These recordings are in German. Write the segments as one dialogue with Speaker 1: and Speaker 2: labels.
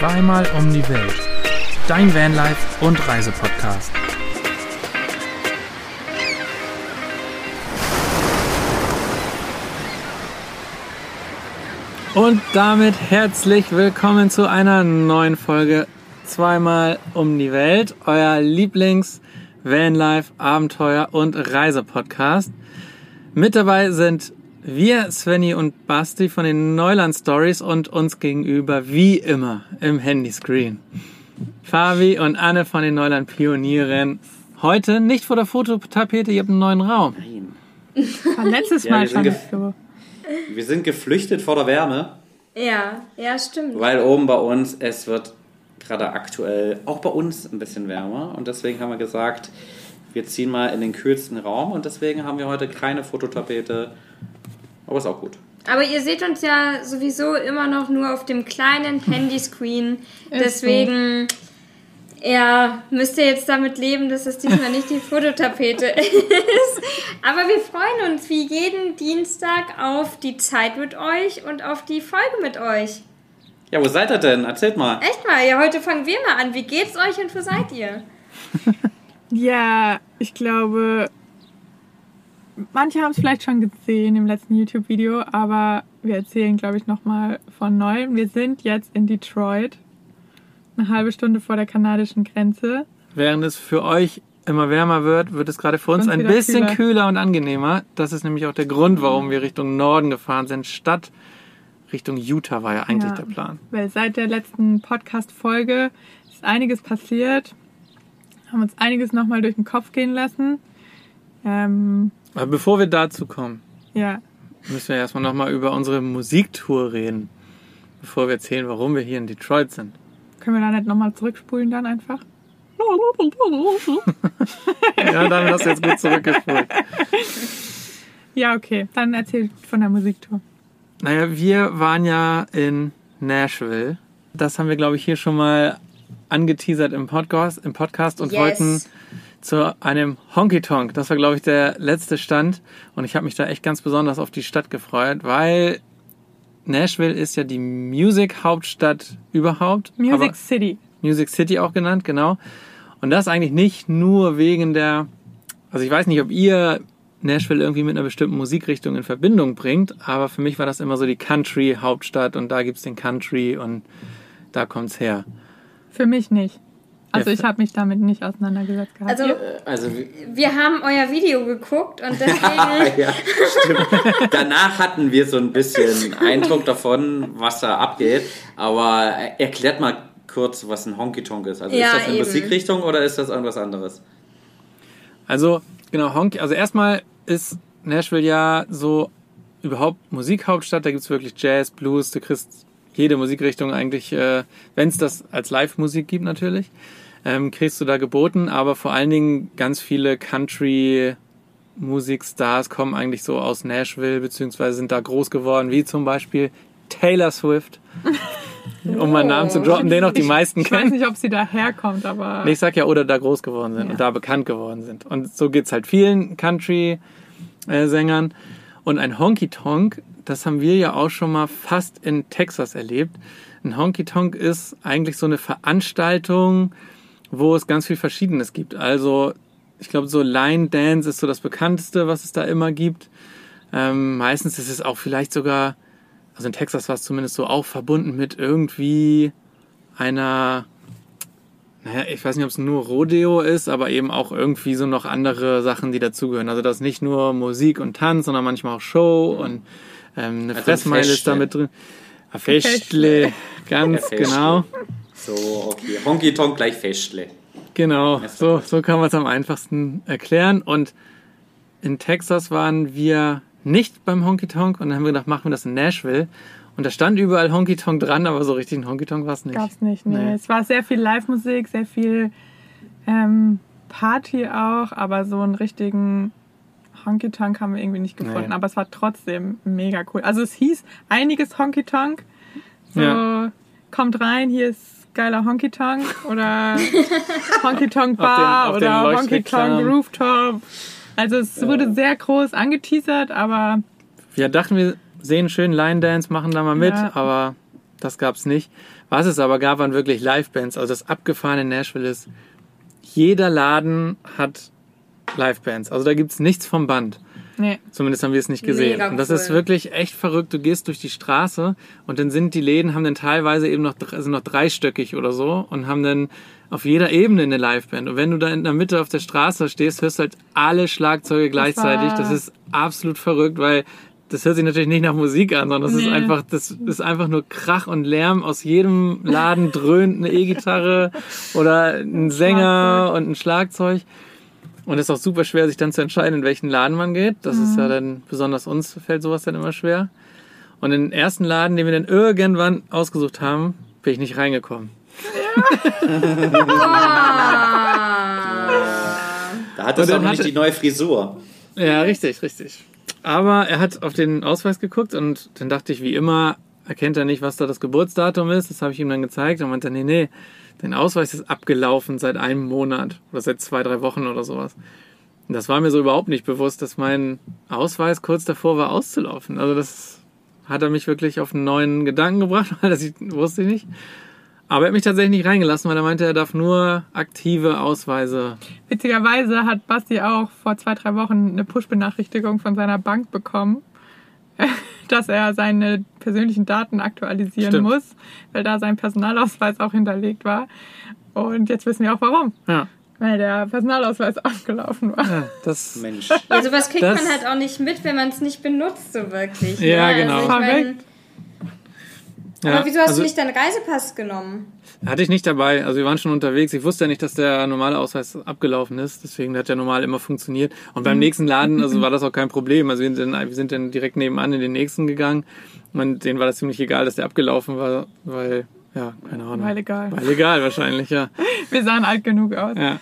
Speaker 1: Zweimal um die Welt. Dein Vanlife und Reisepodcast. Und damit herzlich willkommen zu einer neuen Folge Zweimal um die Welt, euer Lieblings Vanlife Abenteuer und Reisepodcast. Mit dabei sind wir, Svenny und Basti von den Neuland Stories und uns gegenüber wie immer im Handyscreen. Fabi und Anne von den Neuland Pionieren. Heute nicht vor der Fototapete, ihr habt einen neuen Raum.
Speaker 2: Nein.
Speaker 3: War letztes
Speaker 2: Ja,
Speaker 3: Mal
Speaker 2: wir sind
Speaker 3: schon so.
Speaker 2: Wir sind geflüchtet vor der Wärme,
Speaker 4: Ja, ja, stimmt.
Speaker 2: weil oben bei uns, es wird gerade aktuell auch bei uns ein bisschen wärmer. Und deswegen haben wir gesagt, wir ziehen mal in den kühlsten Raum. Und deswegen haben wir heute keine Fototapete. Aber ist auch gut.
Speaker 4: Aber ihr seht uns ja sowieso immer noch nur auf dem kleinen Handyscreen. Deswegen, ja, müsst ihr jetzt damit leben, dass es diesmal nicht die Fototapete ist. Aber wir freuen uns wie jeden Dienstag auf die Zeit mit euch und auf die Folge mit euch.
Speaker 2: Ja, wo seid ihr denn? Erzählt mal.
Speaker 4: Echt mal, ja, heute fangen wir mal an. Wie geht's euch und wo seid ihr?
Speaker 3: Ja, ich glaube, manche haben es vielleicht schon gesehen im letzten YouTube-Video, aber wir erzählen, glaube ich, nochmal von neuem. Wir sind jetzt in Detroit, eine halbe Stunde vor der kanadischen Grenze.
Speaker 1: Während es für euch immer wärmer wird, wird es gerade für uns
Speaker 3: Uns
Speaker 1: ein bisschen
Speaker 3: kühler.
Speaker 1: kühler und angenehmer. Das ist nämlich auch der Grund, warum wir Richtung Norden gefahren sind, statt Richtung Utah war ja eigentlich
Speaker 3: Ja.
Speaker 1: der Plan.
Speaker 3: Weil seit der letzten Podcast-Folge ist einiges passiert, haben uns einiges nochmal durch den Kopf gehen lassen. Ähm,
Speaker 1: Aber bevor wir dazu kommen,
Speaker 3: ja,
Speaker 1: müssen wir erstmal nochmal über unsere Musiktour reden, bevor wir erzählen, warum wir hier in Detroit sind.
Speaker 3: können wir da nicht nochmal zurückspulen dann einfach?
Speaker 1: Ja, damit hast du jetzt gut zurückgespult.
Speaker 3: Ja, okay. Dann erzähl von der Musiktour.
Speaker 1: Naja, wir waren ja in Nashville. Das haben wir, glaube ich, hier schon mal angeteasert im Podcast, im Podcast und
Speaker 4: Yes.
Speaker 1: wollten zu einem Honky Tonk. Das war, glaube ich, der letzte Stand. Und ich habe mich da echt ganz besonders auf die Stadt gefreut, weil Nashville ist ja die Music-Hauptstadt überhaupt.
Speaker 3: Music City.
Speaker 1: Music City auch genannt, genau. Und das eigentlich nicht nur wegen der, also ich weiß nicht, ob ihr Nashville irgendwie mit einer bestimmten Musikrichtung in Verbindung bringt, aber für mich war das immer so die Country-Hauptstadt und da gibt's den Country und da kommt's her.
Speaker 3: Für mich nicht. Also ich habe mich damit nicht auseinandergesetzt gehabt.
Speaker 4: Also?
Speaker 2: Also, wir-
Speaker 4: haben euer Video geguckt und deswegen.
Speaker 2: ja, stimmt. Danach hatten wir so ein bisschen Eindruck davon, was da abgeht. Aber erklärt mal kurz, was ein Honky Tonk ist. Also
Speaker 4: Ja,
Speaker 2: ist das eine
Speaker 4: eben.
Speaker 2: Musikrichtung oder ist das irgendwas anderes?
Speaker 1: Also, genau, Honky, also erstmal ist Nashville ja so überhaupt Musikhauptstadt, da gibt's wirklich Jazz, Blues, du kriegst jede Musikrichtung eigentlich, äh, wenn es das als Live-Musik gibt natürlich, ähm, kriegst du da geboten, aber vor allen Dingen ganz viele Country-Musikstars kommen eigentlich so aus Nashville, beziehungsweise sind da groß geworden, wie zum Beispiel Taylor Swift, um mal einen Namen zu droppen, den auch die meisten
Speaker 3: ich weiß
Speaker 1: kennen.
Speaker 3: nicht, ob sie daherkommt, aber
Speaker 1: Nee, ich sag ja, oder da groß geworden sind
Speaker 3: Ja.
Speaker 1: und da bekannt geworden sind. Und so geht's halt vielen Country-Sängern. Und ein Honky-Tonk, das haben wir ja auch schon mal fast in Texas erlebt. Ein Honky-Tonk ist eigentlich so eine Veranstaltung, wo es ganz viel Verschiedenes gibt. Also, ich glaube, so Line Dance ist so das bekannteste, was es da immer gibt. Ähm, meistens ist es auch vielleicht sogar, also in Texas war es zumindest so auch verbunden mit irgendwie einer naja, ich weiß nicht, ob es nur Rodeo ist, aber eben auch irgendwie so noch andere Sachen, die dazugehören. Also das ist nicht nur Musik und Tanz, sondern manchmal auch Show und ähm, eine
Speaker 2: Also
Speaker 1: Fressmeile ist da mit drin. Festle, ganz genau.
Speaker 2: So, okay. Honky Tonk gleich Festle.
Speaker 1: Genau, so, so kann man es am einfachsten erklären. Und in Texas waren wir nicht beim Honky Tonk und dann haben wir gedacht, machen wir das in Nashville. Und da stand überall Honky Tonk dran, aber so richtig ein Honky Tonk war es nicht.
Speaker 3: gab's nicht. Nee.
Speaker 1: Nee.
Speaker 3: Es war sehr viel Live-Musik, sehr viel ähm, Party auch, aber so einen richtigen Honky Tonk haben wir irgendwie nicht gefunden.
Speaker 1: Nee.
Speaker 3: Aber es war trotzdem mega cool. Also es hieß einiges Honky Tonk. So,
Speaker 1: Ja.
Speaker 3: kommt rein, hier ist geiler Honky Tonk oder Honky Tonk
Speaker 1: Auf den-
Speaker 3: Bar
Speaker 1: auf den
Speaker 3: oder Honky. Tonk Rooftop. Also es wurde sehr groß angeteasert, aber
Speaker 1: Wir dachten, wir sehen schön Line Dance, machen da mal mit,
Speaker 3: Ja.
Speaker 1: aber das gab's nicht. Was es aber gab, waren wirklich Livebands. Also das abgefahrene Nashville ist, jeder Laden hat Livebands. Also da gibt's nichts vom Band.
Speaker 3: Nee.
Speaker 1: Zumindest haben wir es nicht gesehen.
Speaker 4: Mega
Speaker 1: und das
Speaker 4: cool.
Speaker 1: ist wirklich echt verrückt. Du gehst durch die Straße und dann sind die Läden, haben dann teilweise eben noch, sind noch dreistöckig oder so und haben dann auf jeder Ebene eine Liveband. Und wenn du da in der Mitte auf der Straße stehst, hörst du halt alle Schlagzeuge gleichzeitig. Das ist absolut verrückt, weil das hört sich natürlich nicht nach Musik an, sondern das ist
Speaker 3: Nee.
Speaker 1: einfach, das ist einfach nur Krach und Lärm. Aus jedem Laden dröhnt eine E-Gitarre oder ein Sänger
Speaker 3: Schlagzeug.
Speaker 1: und ein Schlagzeug. Und es ist auch super schwer, sich dann zu entscheiden, in welchen Laden man geht. Das ist ja dann, besonders uns fällt sowas dann immer schwer. Und in den ersten Laden, den wir dann irgendwann ausgesucht haben, bin ich nicht reingekommen.
Speaker 2: Da hat
Speaker 1: dann
Speaker 2: auch noch nicht die neue Frisur.
Speaker 1: Ja, richtig, richtig. Aber er hat auf den Ausweis geguckt und dann dachte ich, wie immer, erkennt er nicht, was da das Geburtsdatum ist. Das habe ich ihm dann gezeigt und meinte, nee, nee, dein Ausweis ist abgelaufen seit einem Monat oder seit zwei, drei Wochen oder sowas. Und das war mir so überhaupt nicht bewusst, dass mein Ausweis kurz davor war auszulaufen. Also das hat er mich wirklich auf einen neuen Gedanken gebracht, weil das ich, wusste ich nicht. Aber er hat mich tatsächlich nicht reingelassen, weil er meinte, er darf nur aktive Ausweise.
Speaker 3: Witzigerweise hat Basti auch vor zwei, drei Wochen eine Push-Benachrichtigung von seiner Bank bekommen, dass er seine persönlichen Daten aktualisieren
Speaker 1: Stimmt.
Speaker 3: muss, weil da sein Personalausweis auch hinterlegt war. Und jetzt wissen wir auch warum.
Speaker 1: Ja,
Speaker 3: Weil der Personalausweis abgelaufen war.
Speaker 1: ja das.
Speaker 2: Mensch.
Speaker 4: Ja, sowas kriegt
Speaker 1: Das-
Speaker 4: man halt auch nicht mit, wenn man es nicht benutzt, so wirklich.
Speaker 1: Ja,
Speaker 4: ne?
Speaker 1: genau.
Speaker 4: Also ich mein.
Speaker 1: Ja,
Speaker 4: aber wieso hast
Speaker 1: also-
Speaker 4: du nicht deinen Reisepass genommen?
Speaker 1: Hatte ich nicht dabei. Also wir waren schon unterwegs. Ich wusste ja nicht, dass der normale Ausweis abgelaufen ist. Deswegen hat der normal immer funktioniert. Und beim nächsten Laden, also war das auch kein Problem. Also wir sind, dann, wir sind dann direkt nebenan in den nächsten gegangen. Und denen war das ziemlich egal, dass der abgelaufen war, weil, ja, keine Ahnung.
Speaker 3: Weil egal.
Speaker 1: Weil egal wahrscheinlich, ja.
Speaker 3: Wir sahen alt genug aus.
Speaker 1: ja.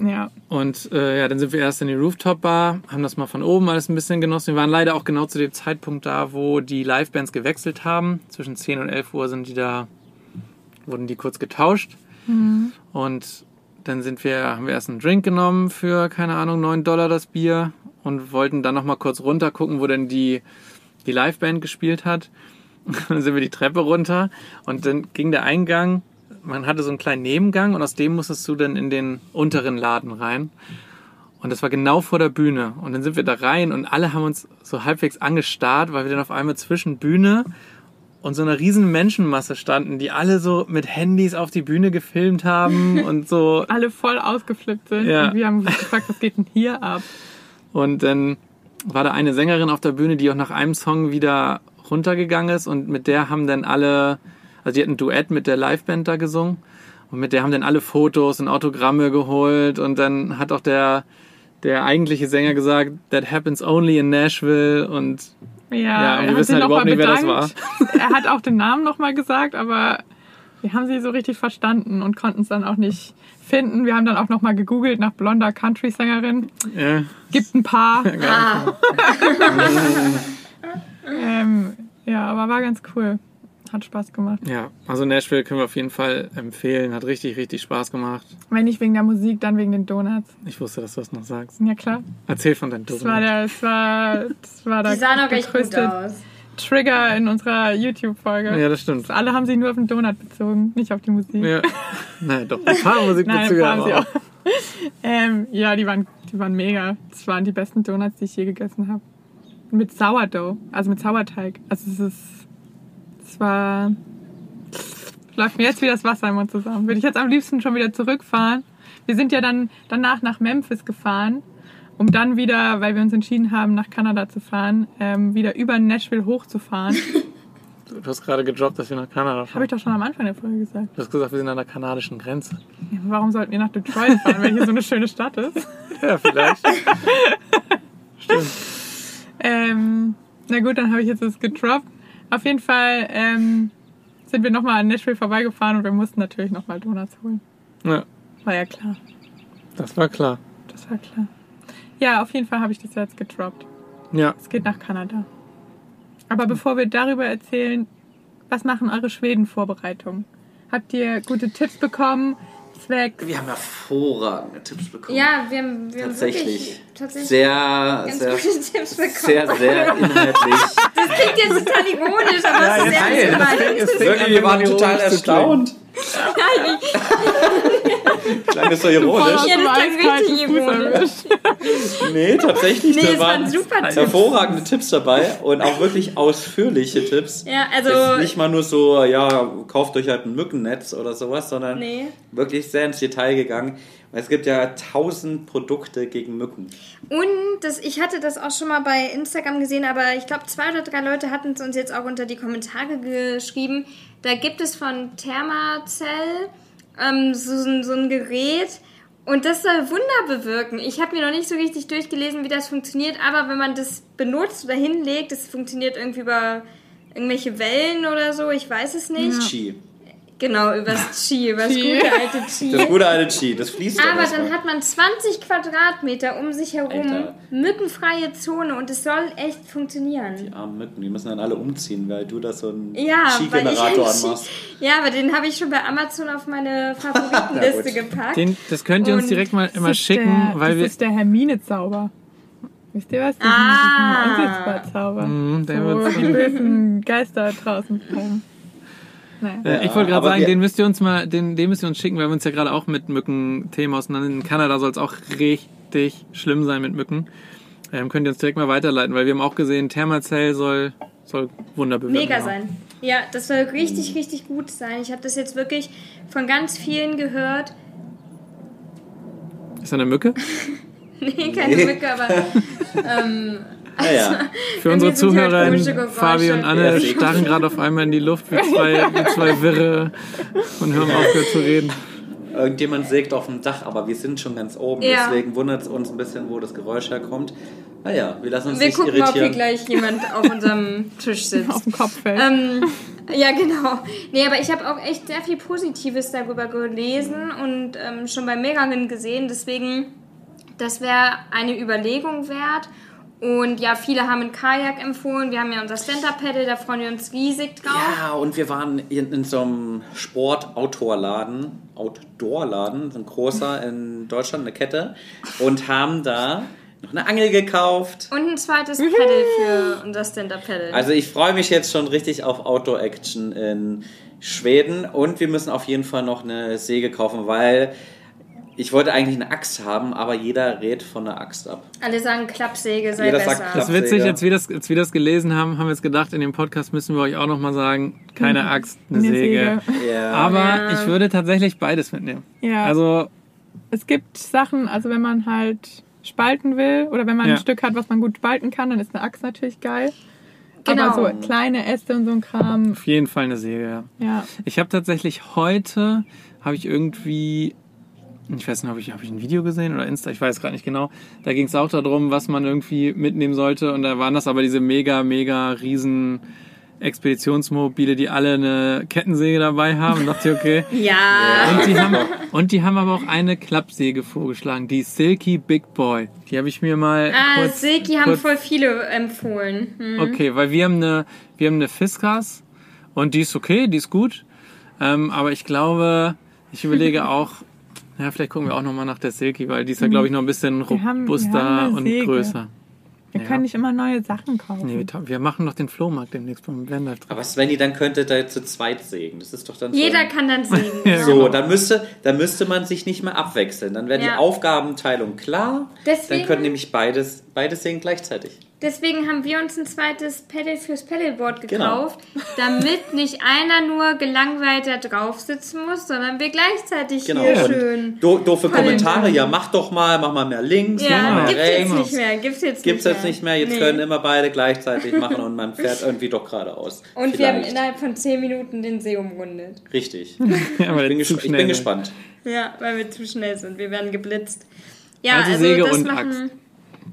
Speaker 3: Ja.
Speaker 1: Und äh, ja, dann sind wir erst in die Rooftop-Bar, haben das mal von oben alles ein bisschen genossen. Wir waren leider auch genau zu dem Zeitpunkt da, wo die Livebands gewechselt haben. Zwischen 10 und 11 Uhr sind die da, wurden die kurz getauscht. Und dann sind wir, haben wir erst einen Drink genommen für, keine Ahnung, 9 Dollar das Bier und wollten dann nochmal kurz runter gucken, wo denn die, die Liveband gespielt hat. dann sind wir die Treppe runter und dann ging der Eingang, man hatte so einen kleinen Nebengang und aus dem musstest du dann in den unteren Laden rein. Und das war genau vor der Bühne. Und dann sind wir da rein und alle haben uns so halbwegs angestarrt, weil wir dann auf einmal zwischen Bühne und so einer riesen Menschenmasse standen, die alle so mit Handys auf die Bühne gefilmt haben und so.
Speaker 3: Alle voll ausgeflippt sind.
Speaker 1: Ja.
Speaker 3: Und wir haben uns gefragt, was geht denn hier ab?
Speaker 1: Und dann war da eine Sängerin auf der Bühne, die auch nach einem Song wieder runtergegangen ist und mit der haben dann alle, also die hat ein Duett mit der Liveband da gesungen und mit der haben dann alle Fotos und Autogramme geholt und dann hat auch der, der eigentliche Sänger gesagt, that happens only in Nashville und
Speaker 3: Ja,
Speaker 1: Ja, und wir wissen halt überhaupt nicht, wer das
Speaker 3: bedankt. Er hat auch den Namen nochmal gesagt, aber wir haben sie so richtig verstanden und konnten es dann auch nicht finden. Wir haben dann auch nochmal gegoogelt nach blonder Country-Sängerin.
Speaker 1: ja,
Speaker 3: Gibt ein paar.
Speaker 4: Ah,
Speaker 3: Ähm, ja, aber war ganz cool. Hat Spaß gemacht.
Speaker 1: ja, also Nashville können wir auf jeden Fall empfehlen, hat richtig, richtig Spaß gemacht.
Speaker 3: Wenn nicht wegen der Musik, dann wegen den Donuts.
Speaker 1: Ich wusste, dass du das noch sagst.
Speaker 3: Ja klar.
Speaker 1: Erzähl von deinen
Speaker 3: Das war
Speaker 1: Donuts.
Speaker 3: der, das war, das war
Speaker 4: die
Speaker 3: der,
Speaker 4: sahen auch echt gut
Speaker 3: größte
Speaker 4: aus.
Speaker 3: Trigger in unserer YouTube-Folge.
Speaker 1: Ja, das stimmt.
Speaker 3: Alle haben sich nur auf den Donut bezogen, nicht auf die Musik.
Speaker 1: Ja. Nein, doch, ein paar
Speaker 3: Nein,
Speaker 1: Musikbezüge
Speaker 3: waren sie
Speaker 1: aber
Speaker 3: auch. ähm, ja, die waren, die waren mega. Das waren die besten Donuts, die ich je gegessen habe. Mit Sourdough, also mit Sauerteig. Also es ist, es war, läuft mir jetzt wieder das Wasser im Mund zusammen. Würde ich jetzt am liebsten schon wieder zurückfahren. Wir sind ja dann danach nach Memphis gefahren, um dann wieder, weil wir uns entschieden haben, nach Kanada zu fahren, ähm, wieder über Nashville hochzufahren.
Speaker 1: Du hast gerade gedroppt, dass wir nach Kanada
Speaker 3: Habe
Speaker 1: fahren.
Speaker 3: ich doch schon am Anfang der Folge gesagt.
Speaker 1: Du hast gesagt, wir sind an der kanadischen Grenze.
Speaker 3: Ja, warum sollten wir nach Detroit fahren, wenn hier so eine schöne Stadt ist?
Speaker 1: Ja, vielleicht. Stimmt.
Speaker 3: Ähm, na gut, dann habe ich jetzt das gedroppt. Auf jeden Fall ähm, sind wir nochmal an Nashville vorbeigefahren und wir mussten natürlich nochmal Donuts holen.
Speaker 1: Ja,
Speaker 3: War ja klar.
Speaker 1: das war klar.
Speaker 3: Das war klar. Ja, auf jeden Fall habe ich das jetzt gedroppt.
Speaker 1: Ja,
Speaker 3: Es geht nach Kanada. Aber bevor wir darüber erzählen, was machen eure Schweden-Vorbereitungen? Habt ihr gute Tipps bekommen? Zwecks.
Speaker 2: Wir haben hervorragende Tipps bekommen.
Speaker 4: Ja, wir haben, wir haben
Speaker 2: tatsächlich.
Speaker 4: wirklich tatsächlich
Speaker 2: Sehr,
Speaker 4: ganz
Speaker 2: sehr,
Speaker 4: gute Tipps bekommen.
Speaker 2: sehr, sehr inhaltlich.
Speaker 4: Das klingt jetzt total ironisch, aber
Speaker 1: Ja,
Speaker 4: es ist ernst
Speaker 2: Nein,
Speaker 4: gemeint.
Speaker 2: Wirklich, wir waren total
Speaker 1: ironisch zu klingen.
Speaker 2: Klang das so ironisch?
Speaker 4: Ja, das klang richtig ironisch.
Speaker 2: Nee, tatsächlich.
Speaker 4: Nee,
Speaker 2: da
Speaker 4: es waren super Tipps.
Speaker 2: hervorragende Tipps dabei und auch wirklich ausführliche Tipps.
Speaker 4: Ja,
Speaker 2: Jetzt
Speaker 4: also.
Speaker 2: nicht mal nur so, ja, kauft euch halt ein Mückennetz oder sowas, sondern
Speaker 4: Nee.
Speaker 2: wirklich sehr ins Detail gegangen. Es gibt ja tausend Produkte gegen Mücken.
Speaker 4: Und das, ich hatte das auch schon mal bei Instagram gesehen, aber ich glaube, zwei oder drei Leute hatten es uns jetzt auch unter die Kommentare geschrieben. Da gibt es von Thermacell ähm, so, so, ein Gerät und das soll Wunder bewirken. Ich habe mir noch nicht so richtig durchgelesen, wie das funktioniert, aber wenn man das benutzt oder hinlegt, das funktioniert irgendwie über irgendwelche Wellen oder so, ich weiß es nicht.
Speaker 2: Chi.
Speaker 4: Genau, übers Qi, übers
Speaker 3: Qi.
Speaker 4: gute alte Qi.
Speaker 2: Das gute alte Chi, das fließt
Speaker 4: Aber
Speaker 2: erstmal.
Speaker 4: dann hat man 20 Quadratmeter um sich herum,
Speaker 2: Alter.
Speaker 4: mückenfreie Zone und es soll echt funktionieren.
Speaker 2: Die armen Mücken, die müssen dann alle umziehen, weil du da so einen
Speaker 4: Ja,
Speaker 2: Chi-Generator anmachst.
Speaker 4: Ja, aber den habe ich schon bei Amazon auf meine Favoritenliste gepackt.
Speaker 1: Den, das könnt ihr uns
Speaker 4: Und
Speaker 1: direkt mal immer
Speaker 3: Das ist
Speaker 1: schicken,
Speaker 3: der,
Speaker 1: weil
Speaker 3: das
Speaker 1: wir.
Speaker 3: ist der Hermine-Zauber. Wisst ihr was? Das
Speaker 4: Ah.
Speaker 3: ist ein Unsichtbar-Zauber.
Speaker 1: Mhm, der
Speaker 3: Wo
Speaker 1: wird's-
Speaker 3: die bösen Geister draußen bleiben. Naja.
Speaker 1: Äh,
Speaker 2: Ja,
Speaker 1: ich wollte gerade sagen, den müsst ihr uns mal, den, den müsst ihr uns schicken, weil wir uns ja gerade auch mit Mücken-Themen auseinander. In Kanada soll es auch richtig schlimm sein mit Mücken. Ähm, könnt ihr uns direkt mal weiterleiten, weil wir haben auch gesehen, Thermacell soll, soll Wunder bewirken.
Speaker 4: Mega sein. Ja, das soll richtig, richtig gut sein. Ich habe das jetzt wirklich von ganz vielen gehört.
Speaker 1: Ist da eine Mücke?
Speaker 4: Nee, keine
Speaker 2: Nee.
Speaker 4: Mücke, aber ähm,
Speaker 2: Naja,
Speaker 1: Für unsere
Speaker 4: hier halt.
Speaker 1: Fabi und Anne
Speaker 2: Ja,
Speaker 1: starren gerade auf einmal in die Luft wie zwei, wie zwei Wirre und hören aufgehört zu reden.
Speaker 2: irgendjemand sägt auf dem Dach, aber wir sind schon ganz oben.
Speaker 4: Ja.
Speaker 2: Deswegen wundert es uns ein bisschen, wo das Geräusch herkommt. Naja, wir lassen uns
Speaker 4: wir
Speaker 2: nicht
Speaker 4: gucken mal, ob hier
Speaker 2: irritieren.
Speaker 4: gleich jemand auf unserem Tisch sitzt.
Speaker 3: Auf dem Kopf fällt.
Speaker 4: Ähm, ja, genau. Nee, aber ich habe auch echt sehr viel Positives darüber gelesen und ähm, schon bei mehreren gesehen. Deswegen, das wäre eine Überlegung wert. Und ja, viele haben ein Kajak empfohlen. Wir haben ja unser Stand-Up-Paddle, da freuen wir uns riesig drauf.
Speaker 2: Ja, und wir waren in, in so einem Sport-Outdoor-Laden, Outdoor-Laden, so ein großer in Deutschland, eine Kette, und haben da noch eine Angel gekauft.
Speaker 4: Und ein zweites Paddle für unser Stand-Up-Paddle.
Speaker 2: Also ich freue mich jetzt schon richtig auf Outdoor-Action in Schweden und wir müssen auf jeden Fall noch eine Säge kaufen, weil ich wollte eigentlich eine Axt haben, aber jeder rät von einer Axt ab.
Speaker 4: Alle sagen, Klappsäge sei
Speaker 2: Jeder
Speaker 4: besser.
Speaker 2: sagt
Speaker 1: Das ist witzig, als wir das, als wir das gelesen haben, haben wir jetzt gedacht, in dem Podcast müssen wir euch auch nochmal sagen, keine Axt, eine,
Speaker 3: Eine
Speaker 1: Säge.
Speaker 3: Säge.
Speaker 2: Ja.
Speaker 1: Aber
Speaker 4: Ja.
Speaker 1: ich würde tatsächlich beides mitnehmen.
Speaker 3: Ja.
Speaker 1: Also,
Speaker 3: Es gibt Sachen, also wenn man halt spalten will oder wenn man
Speaker 1: Ja.
Speaker 3: ein Stück hat, was man gut spalten kann, dann ist eine Axt natürlich geil.
Speaker 4: Genau.
Speaker 3: Aber so kleine Äste und so ein Kram,
Speaker 1: auf jeden Fall eine Säge, ja.
Speaker 3: ja.
Speaker 1: Ich habe tatsächlich heute, habe ich irgendwie, ich weiß nicht, habe ich, hab ich ein Video gesehen oder Insta, ich weiß gerade nicht genau. Da ging es auch darum, was man irgendwie mitnehmen sollte. Und da waren das aber diese mega, mega riesen Expeditionsmobile, die alle eine Kettensäge dabei haben. Und dachte ich, okay.
Speaker 4: Ja.
Speaker 1: Und die, haben, und die haben aber auch eine Klappsäge vorgeschlagen, die Silky Big Boy. Die habe ich mir mal
Speaker 4: Ah,
Speaker 1: kurz,
Speaker 4: Silky haben
Speaker 1: kurz
Speaker 4: voll viele empfohlen. Hm.
Speaker 1: Okay, weil wir haben eine, wir haben eine Fiskas und die ist okay, die ist gut. Ähm, aber ich glaube, ich überlege auch, ja, vielleicht gucken wir auch nochmal nach der Silky, weil die ist ja, glaube ich, noch ein bisschen
Speaker 3: Wir haben- wir
Speaker 1: robuster
Speaker 3: haben eine
Speaker 1: und größer.
Speaker 3: Wir
Speaker 1: Ja.
Speaker 3: können nicht immer neue Sachen kaufen.
Speaker 1: Nee, wir, wir machen doch den Flohmarkt demnächst beim Blender.
Speaker 2: Aber Svenny, dann könnte da zu zweit sägen. Das ist doch dann
Speaker 4: Jeder
Speaker 2: so.
Speaker 4: kann dann sägen.
Speaker 1: Ja,
Speaker 2: So,
Speaker 1: genau.
Speaker 2: dann müsste, dann müsste man sich nicht mehr abwechseln. Dann wäre
Speaker 4: Ja.
Speaker 2: die Aufgabenteilung klar.
Speaker 4: Deswegen-
Speaker 2: dann könnten nämlich beides, beides sägen gleichzeitig.
Speaker 4: Deswegen haben wir uns ein zweites Pedal fürs Pedalboard
Speaker 2: Genau.
Speaker 4: gekauft, damit nicht einer nur gelangweilt da drauf sitzen muss, sondern wir gleichzeitig
Speaker 2: Genau.
Speaker 4: hier schön.
Speaker 2: do, doofe Kommentare,
Speaker 4: können.
Speaker 2: ja, mach doch mal, mach mal mehr links, mach
Speaker 4: Ja,
Speaker 2: mal
Speaker 4: gibt's
Speaker 2: mehr
Speaker 4: jetzt
Speaker 2: rechts.
Speaker 4: nicht mehr. Gibt's jetzt
Speaker 2: Gibt's
Speaker 4: nicht
Speaker 2: jetzt nicht mehr, jetzt
Speaker 4: Nee.
Speaker 2: können immer beide gleichzeitig machen und man fährt irgendwie doch geradeaus.
Speaker 4: Und wir haben
Speaker 2: Vielleicht.
Speaker 4: innerhalb von 10 Minuten den See umrundet.
Speaker 2: Richtig.
Speaker 1: Ja, weil
Speaker 2: Ich bin, gesp ich
Speaker 1: schnell
Speaker 2: bin gespannt.
Speaker 4: Ja, weil wir zu schnell sind. Wir werden geblitzt. Ja,
Speaker 1: Also
Speaker 4: also,
Speaker 1: Säge
Speaker 4: das
Speaker 1: und
Speaker 4: machen.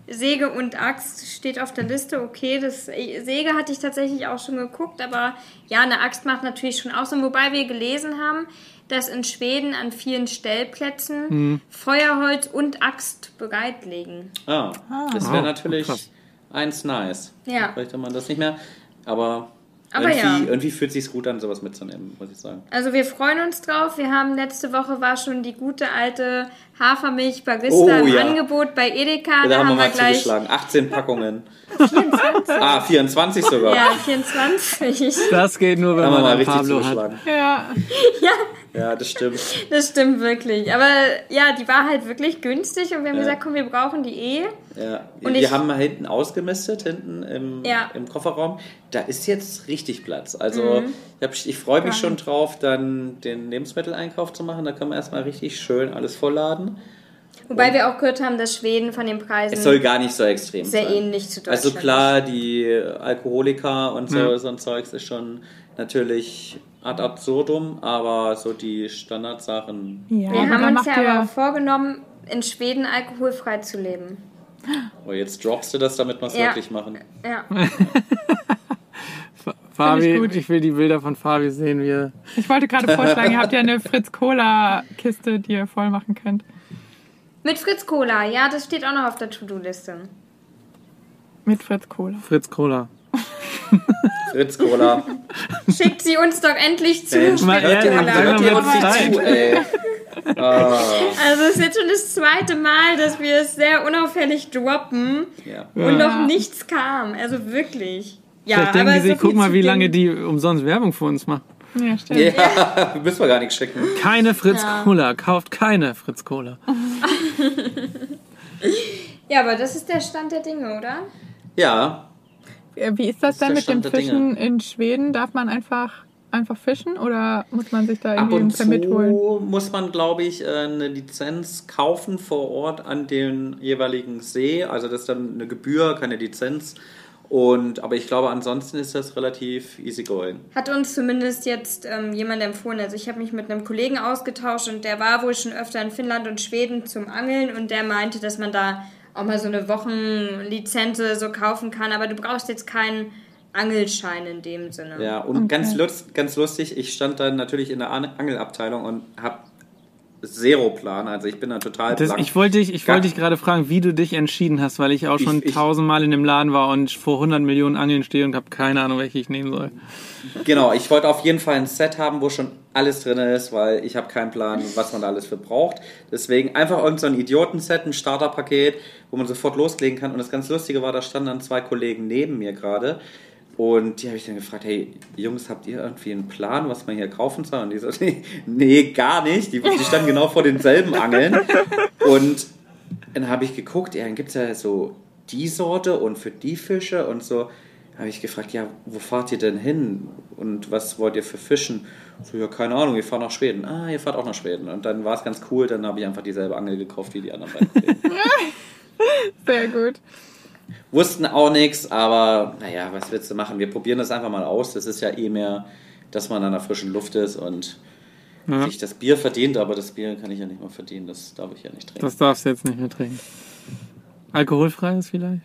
Speaker 4: Säge und Axt steht auf der Liste, okay. Das Säge hatte ich tatsächlich auch schon geguckt, aber ja, eine Axt macht natürlich schon aus. Und wobei wir gelesen haben, dass in Schweden an vielen Stellplätzen
Speaker 1: Hm.
Speaker 4: Feuerholz und Axt bereitlegen.
Speaker 2: Ah, das wäre
Speaker 1: Ah,
Speaker 2: natürlich
Speaker 1: krass.
Speaker 2: eins nice.
Speaker 4: Ja.
Speaker 2: Bräuchte man das nicht mehr. Aber
Speaker 4: Aber
Speaker 2: irgendwie,
Speaker 4: ja.
Speaker 2: irgendwie fühlt sich gut an, sowas mitzunehmen, muss ich sagen.
Speaker 4: Also wir freuen uns drauf. Wir haben letzte Woche war schon die gute alte Hafermilch Barista
Speaker 2: Oh,
Speaker 4: im
Speaker 2: ja.
Speaker 4: Angebot bei Edeka.
Speaker 2: Da,
Speaker 4: Da,
Speaker 2: haben wir mal
Speaker 4: gleich
Speaker 2: zugeschlagen. 18 Packungen. 24? Ah, 24 sogar.
Speaker 4: ja 24.
Speaker 1: Das geht nur, wenn
Speaker 2: Da
Speaker 1: man
Speaker 2: richtig
Speaker 1: Pablo hat.
Speaker 2: zugeschlagen.
Speaker 3: Ja,
Speaker 2: Ja, das stimmt.
Speaker 4: Das stimmt wirklich. Aber ja, die war halt wirklich günstig und wir haben
Speaker 2: Ja.
Speaker 4: gesagt, komm, wir brauchen die eh.
Speaker 2: Ja.
Speaker 4: Und
Speaker 2: wir
Speaker 4: ich-
Speaker 2: haben mal hinten ausgemistet, hinten im,
Speaker 4: Ja.
Speaker 2: im Kofferraum. Da ist jetzt richtig Platz. Also
Speaker 4: Mhm.
Speaker 2: ich, ich freue mich
Speaker 3: Geil.
Speaker 2: schon drauf, dann den Lebensmitteleinkauf zu machen. Da können wir erstmal richtig schön alles vollladen.
Speaker 4: Wobei wir auch gehört haben, dass Schweden von den Preisen
Speaker 2: Es soll gar nicht so extrem
Speaker 4: sehr
Speaker 2: sein.
Speaker 4: ähnlich zu Deutschland
Speaker 2: Also klar, die Alkoholiker und so, so ein Zeugs ist schon natürlich ad absurdum, aber so die Standardsachen.
Speaker 3: ja
Speaker 4: Wir haben uns ja aber vorgenommen, in Schweden alkoholfrei zu leben.
Speaker 2: Oh, jetzt droppst du das, damit wir es
Speaker 4: Ja.
Speaker 2: wirklich machen.
Speaker 4: Ja.
Speaker 1: Fabi,
Speaker 3: gut.
Speaker 1: ich will die Bilder von Fabi sehen, wie er
Speaker 3: Ich wollte gerade vorschlagen, ihr habt ja eine Fritz-Cola-Kiste, die ihr voll machen könnt.
Speaker 4: Mit Fritz Cola, ja, das steht auch noch auf der To-Do-Liste.
Speaker 3: Mit Fritz-Cola.
Speaker 1: Fritz Cola.
Speaker 2: Fritz Cola.
Speaker 4: Schickt sie uns doch endlich zu.
Speaker 2: Mensch,
Speaker 1: Mal
Speaker 2: hört
Speaker 1: ehrlich,
Speaker 2: hört ihr uns nicht zu, ey. Ah,
Speaker 4: Also es ist jetzt schon das zweite Mal, dass wir es sehr unauffällig droppen
Speaker 2: ja.
Speaker 4: und
Speaker 3: Ja.
Speaker 4: noch nichts kam. Also wirklich. Ja,
Speaker 1: Vielleicht denken
Speaker 4: aber
Speaker 1: die sich,
Speaker 4: so
Speaker 1: guck mal, wie lange die umsonst Werbung für uns machen.
Speaker 3: Ja, stimmt.
Speaker 2: Ja, müssen wir gar nicht schicken.
Speaker 1: Keine Fritz
Speaker 4: Ja.
Speaker 1: Cola, kauft keine Fritz Cola.
Speaker 4: Ja, aber das ist der Stand der Dinge, oder?
Speaker 2: Ja,
Speaker 3: Wie ist das
Speaker 2: ist
Speaker 3: denn mit dem Fischen in Schweden? Darf man einfach, einfach fischen oder muss man sich da
Speaker 2: ab
Speaker 3: irgendwie ein
Speaker 2: und
Speaker 3: Permit holen?
Speaker 2: zu muss man, glaube ich, äh, eine Lizenz kaufen vor Ort an den jeweiligen See. Also das ist dann eine Gebühr, keine Lizenz. Und, aber ich glaube, ansonsten ist das relativ easy going.
Speaker 4: Hat uns zumindest jetzt ähm, jemand empfohlen. Also ich habe mich mit einem Kollegen ausgetauscht und der war wohl schon öfter in Finnland und Schweden zum Angeln und der meinte, dass man da auch mal so eine Wochenlizenz so kaufen kann. Aber du brauchst jetzt keinen Angelschein in dem Sinne.
Speaker 2: Ja, und ganz, lust, ganz lustig, ich stand dann natürlich in der An- Angelabteilung und habe Zero Plan. Also ich bin da total
Speaker 1: Das,
Speaker 2: blank.
Speaker 1: ich wollte dich, ich wollte dich gerade fragen, wie du dich entschieden hast, weil ich auch schon
Speaker 2: Ich-
Speaker 1: tausendmal in dem Laden war und vor 100 Millionen Angeln stehe und habe keine Ahnung, welche ich nehmen soll.
Speaker 2: Genau, ich wollte auf jeden Fall ein Set haben, wo schon alles drin ist, weil ich habe keinen Plan, was man da alles für braucht. Deswegen einfach irgend so ein Idiotenset, ein Starterpaket, wo man sofort loslegen kann. Und das ganz Lustige war, da standen dann zwei Kollegen neben mir gerade. Und die habe ich dann gefragt, hey Jungs, habt ihr irgendwie einen Plan, was man hier kaufen soll? Und die so, nee, gar nicht. Die, die standen genau vor denselben Angeln. Und dann habe ich geguckt, ja, dann gibt es ja so die Sorte und für die Fische und so. Habe ich gefragt, ja, wo fahrt ihr denn hin und was wollt ihr für Fischen? So, ja, keine Ahnung, wir fahren nach Schweden. Ah, ihr fahrt auch nach Schweden. Und dann war es ganz cool, dann habe ich einfach dieselbe Angel gekauft wie die anderen beiden.
Speaker 3: Sehr gut.
Speaker 2: Wussten auch nichts, aber naja, was willst du machen? Wir probieren das einfach mal aus. Das ist ja eh mehr, dass man an der frischen Luft ist und
Speaker 1: Ja.
Speaker 2: sich das Bier verdient, aber das Bier kann ich ja nicht mal verdienen, das darf ich ja nicht trinken.
Speaker 1: Das darfst du jetzt nicht mehr trinken. Alkoholfreies vielleicht?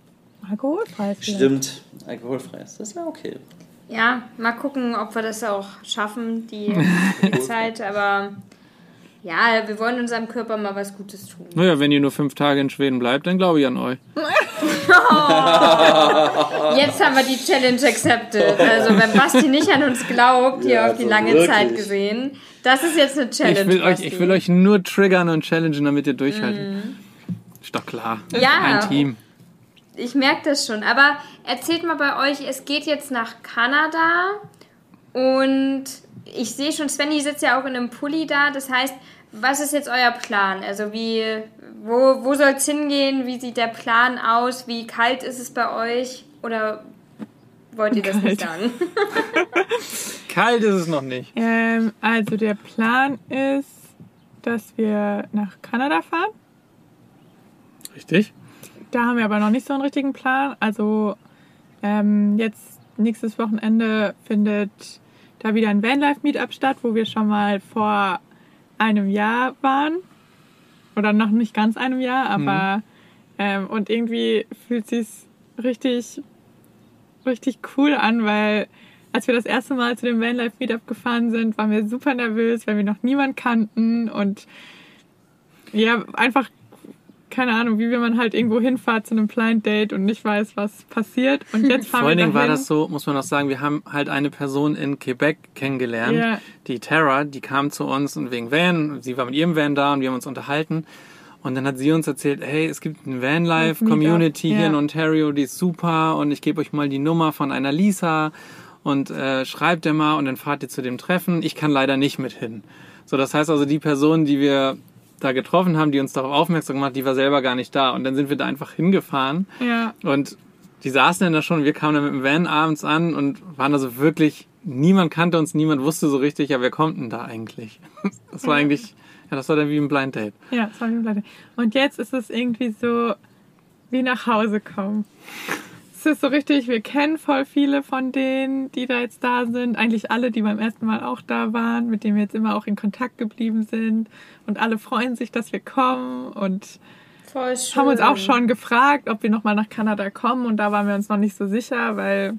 Speaker 3: Alkoholpreis. vielleicht.
Speaker 2: Stimmt, alkoholfrei ist das ja okay.
Speaker 4: Ja, mal gucken, ob wir das auch schaffen, die, die Zeit. Aber ja, wir wollen unserem Körper mal was Gutes tun.
Speaker 1: Naja, wenn ihr nur fünf Tage in Schweden bleibt, dann glaube ich an euch.
Speaker 4: Jetzt haben wir die Challenge accepted. Also wenn Basti nicht an uns glaubt, hier
Speaker 2: Ja,
Speaker 4: auf die
Speaker 2: also
Speaker 4: lange
Speaker 2: wirklich.
Speaker 4: Zeit gesehen, das ist jetzt eine Challenge.
Speaker 1: Ich will, euch, ich will euch nur triggern und challengen, damit ihr durchhaltet. Ist doch klar.
Speaker 4: Ja.
Speaker 1: Ein Team.
Speaker 4: Ich merke das schon. Aber erzählt mal bei euch, es geht jetzt nach Kanada und ich sehe schon, Svenny sitzt ja auch in einem Pulli da. Das heißt, was ist jetzt euer Plan? Also wie, wo, wo soll es hingehen? Wie sieht der Plan aus? Wie kalt ist es bei euch? Oder wollt ihr das nicht
Speaker 3: Kalt.
Speaker 4: sagen?
Speaker 1: Kalt ist es noch nicht.
Speaker 3: Ähm, also der Plan ist, dass wir nach Kanada fahren.
Speaker 1: Richtig?
Speaker 3: Da haben wir aber noch nicht so einen richtigen Plan. Also ähm, jetzt nächstes Wochenende findet da wieder ein Vanlife-Meetup statt, wo wir schon mal vor einem Jahr waren. Oder noch nicht ganz einem Jahr, aber ähm, und irgendwie fühlt sich richtig, richtig cool an, weil als wir das erste Mal zu dem Vanlife Meetup gefahren sind, waren wir super nervös, weil wir noch niemanden kannten und ja, einfach keine Ahnung, wie wenn man halt irgendwo hinfahrt zu einem Blind Date und nicht weiß, was passiert. Und jetzt fahren
Speaker 1: Vor allen Dingen war das so, muss man auch sagen, wir haben halt eine Person in Quebec kennengelernt,
Speaker 3: Ja.
Speaker 1: die Tara, die kam zu uns und wegen Van, sie war mit ihrem Van da und wir haben uns unterhalten. Und dann hat sie uns erzählt, hey, es gibt eine Vanlife-Community
Speaker 3: Meetup,
Speaker 1: hier in
Speaker 3: ja.
Speaker 1: Ontario, die ist super und ich gebe euch mal die Nummer von einer Lisa und äh, schreibt ihr mal und dann fahrt ihr zu dem Treffen. Ich kann leider nicht mit hin. So, das heißt also, die Person, die wir da getroffen haben, die uns darauf aufmerksam gemacht, die war selber gar nicht da. Und dann sind wir da einfach hingefahren
Speaker 3: Ja,
Speaker 1: und die saßen dann da schon, wir kamen dann mit dem Van abends an und waren also wirklich, niemand kannte uns, niemand wusste so richtig, ja, wer kommt denn da eigentlich? Das war eigentlich, ja, das war dann wie ein Blind Date.
Speaker 3: ja, das war wie pleite. Und jetzt ist es irgendwie so wie nach Hause kommen. Es ist so richtig, wir kennen voll viele von denen, die da jetzt da sind. Eigentlich alle, die beim ersten Mal auch da waren, mit denen wir jetzt immer auch in Kontakt geblieben sind. Und alle freuen sich, dass wir kommen und haben uns auch schon gefragt, ob wir nochmal nach Kanada kommen. Und da waren wir uns noch nicht so sicher, weil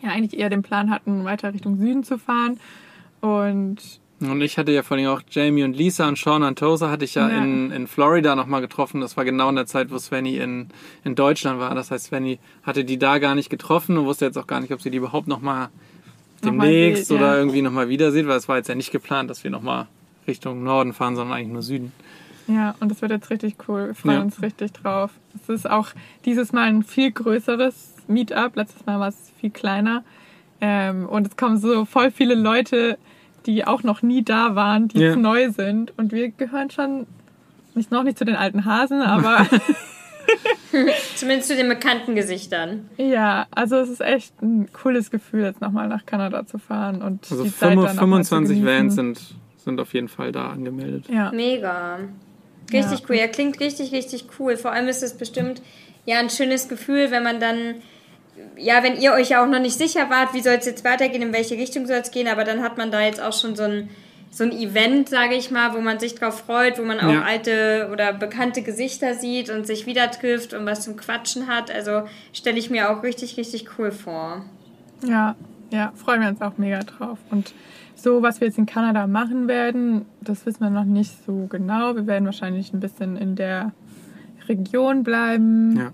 Speaker 3: wir eigentlich eher den Plan hatten, weiter Richtung Süden zu fahren. Und
Speaker 1: Und ich hatte ja vor allem auch Jamie und Lisa und Sean und Tosa hatte ich ja,
Speaker 3: Ja.
Speaker 1: in, in Florida nochmal getroffen. Das war genau in der Zeit, wo Svenny in, in Deutschland war. Das heißt, Svenny hatte die da gar nicht getroffen und wusste jetzt auch gar nicht, ob sie die überhaupt nochmal demnächst
Speaker 3: sieht,
Speaker 1: oder
Speaker 3: ja.
Speaker 1: irgendwie nochmal wieder sieht, weil es war jetzt ja nicht geplant, dass wir nochmal Richtung Norden fahren, sondern eigentlich nur Süden.
Speaker 3: Ja, und das wird jetzt richtig cool. Wir freuen
Speaker 1: Ja.
Speaker 3: uns richtig drauf. Es ist auch dieses Mal ein viel größeres Meetup. Letztes Mal war es viel kleiner. Ähm, und es kommen so voll viele Leute, die auch noch nie da waren, die
Speaker 1: Ja.
Speaker 3: jetzt neu sind. Und wir gehören schon nicht noch nicht zu den alten Hasen, aber
Speaker 4: Zumindest zu den bekannten Gesichtern.
Speaker 3: ja, also es ist echt ein cooles Gefühl, jetzt nochmal nach Kanada zu fahren und
Speaker 1: Also
Speaker 3: die Zeit dann noch mal zu
Speaker 1: 25
Speaker 3: genießen.
Speaker 1: Vans sind, sind auf jeden Fall da angemeldet.
Speaker 3: Ja.
Speaker 4: Mega. Richtig
Speaker 3: Ja.
Speaker 4: cool. Ja, klingt richtig, richtig cool. Vor allem ist es bestimmt ja ein schönes Gefühl, wenn man dann, ja, wenn ihr euch ja auch noch nicht sicher wart, wie soll es jetzt weitergehen, in welche Richtung soll es gehen, aber dann hat man da jetzt auch schon so ein, so ein Event, sage ich mal, wo man sich drauf freut, wo man auch
Speaker 1: Ja.
Speaker 4: alte oder bekannte Gesichter sieht und sich wieder trifft und was zum Quatschen hat. Also stelle ich mir auch richtig, richtig cool vor.
Speaker 3: Ja, ja, freuen wir uns auch mega drauf. Und so, was wir jetzt in Kanada machen werden, das wissen wir noch nicht so genau. Wir werden wahrscheinlich ein bisschen in der Region bleiben.
Speaker 1: Ja.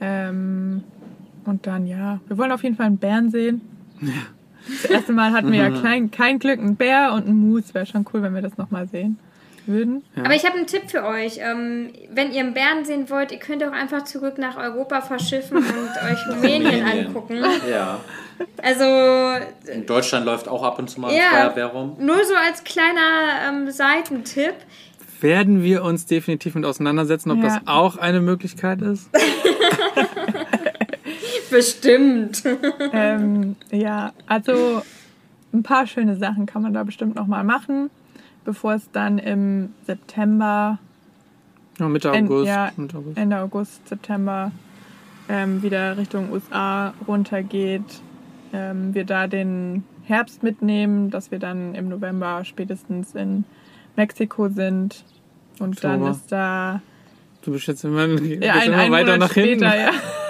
Speaker 3: Ähm, und dann, ja, wir wollen auf jeden Fall einen Bären sehen. Das erste Mal hatten wir ja kein, kein Glück, ein Bär und ein Moose. Wäre schon cool, wenn wir das nochmal sehen würden.
Speaker 1: Ja.
Speaker 4: Aber ich habe einen Tipp für euch. Ähm, wenn ihr einen Bären sehen wollt, ihr könnt auch einfach zurück nach Europa verschiffen und euch Rumänien angucken.
Speaker 2: Ja.
Speaker 4: Also
Speaker 2: In Deutschland läuft auch ab und zu mal ein
Speaker 4: Ja.
Speaker 2: Bär rum.
Speaker 4: nur so als kleiner ähm, Seitentipp.
Speaker 1: Werden wir uns definitiv mit auseinandersetzen, ob
Speaker 3: Ja.
Speaker 1: das auch eine Möglichkeit ist?
Speaker 4: Bestimmt.
Speaker 3: ähm, ja, also ein paar schöne Sachen kann man da bestimmt nochmal machen, bevor es dann im September,
Speaker 1: Ja, Mitte August.
Speaker 3: ja.
Speaker 1: Mitte August.
Speaker 3: Ende August, September ähm, wieder Richtung USA runtergeht. Ähm, wir da den Herbst mitnehmen, dass wir dann im November spätestens in Mexiko sind. Und dann
Speaker 1: Oktober.
Speaker 3: ist da
Speaker 1: Du bist jetzt immer,
Speaker 3: ja, ein,
Speaker 1: immer
Speaker 3: ein
Speaker 1: weiter
Speaker 3: Monat
Speaker 1: nach hinten.
Speaker 3: später, ja.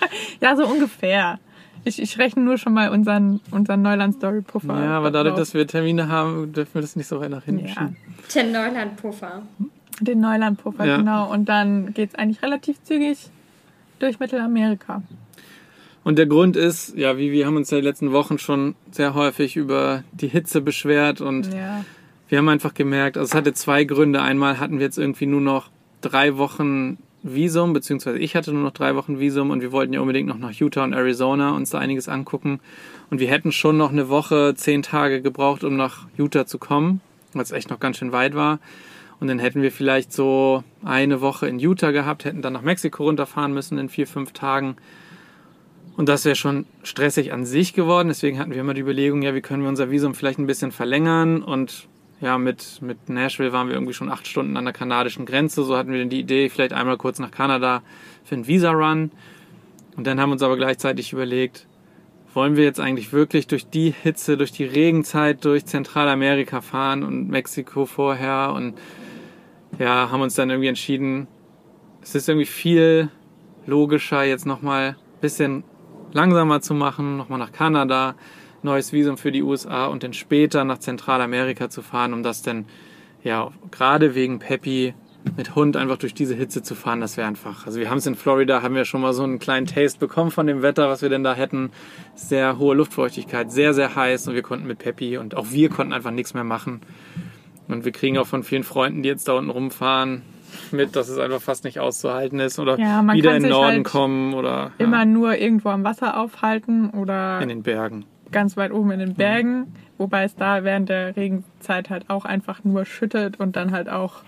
Speaker 3: ja, so ungefähr. Ich, ich rechne nur schon mal unseren, unseren Neuland-Story-Puffer.
Speaker 1: Ja, aber dadurch, dass wir Termine haben, dürfen wir das nicht so weit nach hinten
Speaker 3: Ja.
Speaker 1: schieben.
Speaker 4: Den Neuland-Puffer.
Speaker 3: Den Neuland-Puffer,
Speaker 1: Ja.
Speaker 3: genau. Und dann geht es eigentlich relativ zügig durch Mittelamerika.
Speaker 1: Und der Grund ist, ja, wie wir haben uns ja die letzten Wochen schon sehr häufig über die Hitze beschwert und
Speaker 3: Ja.
Speaker 1: wir haben einfach gemerkt, also es hatte zwei Gründe. Einmal hatten wir jetzt irgendwie nur noch drei Wochen Visum, beziehungsweise ich hatte nur noch drei Wochen Visum und wir wollten ja unbedingt noch nach Utah und Arizona uns da einiges angucken. Und wir hätten schon noch eine Woche, zehn Tage gebraucht, um nach Utah zu kommen, weil es echt noch ganz schön weit war. Und dann hätten wir vielleicht so eine Woche in Utah gehabt, hätten dann nach Mexiko runterfahren müssen in vier, fünf Tagen. Und das wäre schon stressig an sich geworden. Deswegen hatten wir immer die Überlegung, ja, wie können wir unser Visum vielleicht ein bisschen verlängern. Und ja, mit, mit Nashville waren wir irgendwie schon acht Stunden an der kanadischen Grenze. So hatten wir dann die Idee, vielleicht einmal kurz nach Kanada für einen Visa-Run. Und dann haben wir uns aber gleichzeitig überlegt, wollen wir jetzt eigentlich wirklich durch die Hitze, durch die Regenzeit, durch Zentralamerika fahren und Mexiko vorher und ja, haben uns dann irgendwie entschieden, es ist irgendwie viel logischer, jetzt nochmal ein bisschen langsamer zu machen, nochmal nach Kanada, neues Visum für die USA und dann später nach Zentralamerika zu fahren, um das dann, ja, gerade wegen Peppy mit Hund einfach durch diese Hitze zu fahren, das wäre einfach. Also wir haben es in Florida, haben wir schon mal so einen kleinen Taste bekommen von dem Wetter, was wir denn da hätten. Sehr hohe Luftfeuchtigkeit, sehr, sehr heiß und wir konnten mit Peppi und auch wir konnten einfach nichts mehr machen. Und wir kriegen auch von vielen Freunden, die jetzt da unten rumfahren, mit, dass es einfach fast nicht auszuhalten ist oder
Speaker 3: Ja,
Speaker 1: wieder in den Norden
Speaker 3: halt
Speaker 1: kommen oder
Speaker 3: Immer
Speaker 1: ja,
Speaker 3: nur irgendwo am Wasser aufhalten oder
Speaker 1: in den Bergen.
Speaker 3: Ganz weit oben in den Bergen, wobei es da während der Regenzeit halt auch einfach nur schüttet und dann halt auch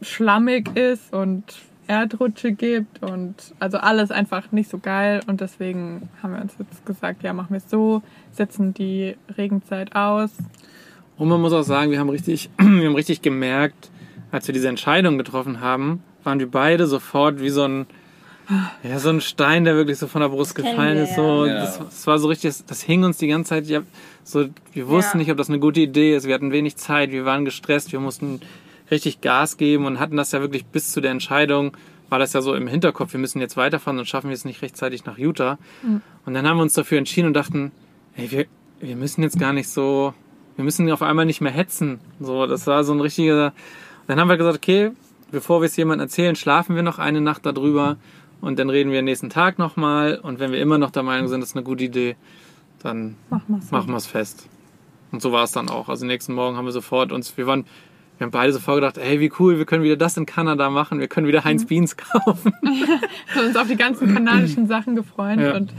Speaker 3: schlammig ist und Erdrutsche gibt und also alles einfach nicht so geil und deswegen haben wir uns jetzt gesagt, ja, machen wir es so, setzen die Regenzeit aus.
Speaker 1: Und man muss auch sagen, wir haben richtig, wir haben richtig gemerkt, als wir diese Entscheidung getroffen haben, waren wir beide sofort wie so ein, ja, so ein Stein, der wirklich so von der Brust
Speaker 4: kennen
Speaker 1: gefallen
Speaker 4: wir,
Speaker 1: ist. So,
Speaker 2: ja.
Speaker 1: das, das war so richtig, das, das hing uns die ganze Zeit. Ja, so, wir wussten
Speaker 4: Ja.
Speaker 1: nicht, ob das eine gute Idee ist. Wir hatten wenig Zeit, wir waren gestresst, wir mussten richtig Gas geben und hatten das ja wirklich bis zu der Entscheidung, war das ja so im Hinterkopf, wir müssen jetzt weiterfahren, sonst schaffen wir es nicht rechtzeitig nach Utah. Und dann haben wir uns dafür entschieden und dachten, ey, wir, wir müssen jetzt gar nicht so, wir müssen auf einmal nicht mehr hetzen. So, das war so ein richtiger. Dann haben wir gesagt, okay, bevor wir es jemandem erzählen, schlafen wir noch eine Nacht darüber und dann reden wir nächsten Tag nochmal. Und wenn wir immer noch der Meinung sind, das ist eine gute Idee, dann
Speaker 3: Machen wir so.
Speaker 1: es fest. Und so war es dann auch. Also nächsten Morgen haben wir sofort uns, wir waren, wir haben beide sofort gedacht, hey, wie cool, wir können wieder das in Kanada machen, wir können wieder Heinz Beans kaufen.
Speaker 3: Wir haben uns auf die ganzen kanadischen Sachen gefreut
Speaker 1: Ja.
Speaker 3: und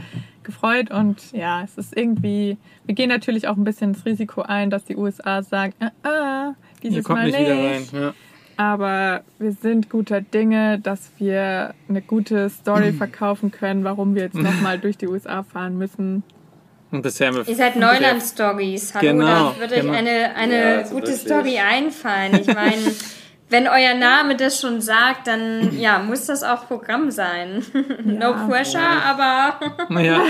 Speaker 3: gefreut und ja, es ist irgendwie, wir gehen natürlich auch ein bisschen das Risiko ein, dass die USA sagen, äh, äh,
Speaker 1: Ihr
Speaker 3: dieses
Speaker 1: kommt
Speaker 3: Mal
Speaker 1: nicht
Speaker 3: nicht. Aber wir sind guter Dinge, dass wir eine gute Story verkaufen können, warum wir jetzt nochmal durch die USA fahren müssen.
Speaker 1: Und bisher haben wir
Speaker 4: Ihr seid Neuland-Stories. Hallo,
Speaker 1: Genau,
Speaker 4: da wird euch
Speaker 1: genau.
Speaker 4: eine, eine
Speaker 2: Ja, also
Speaker 4: gute
Speaker 2: wirklich.
Speaker 4: Story einfallen. Ich meine, wenn euer Name das schon sagt, dann ja, muss das auch Programm sein. no pressure, aber
Speaker 1: Ja.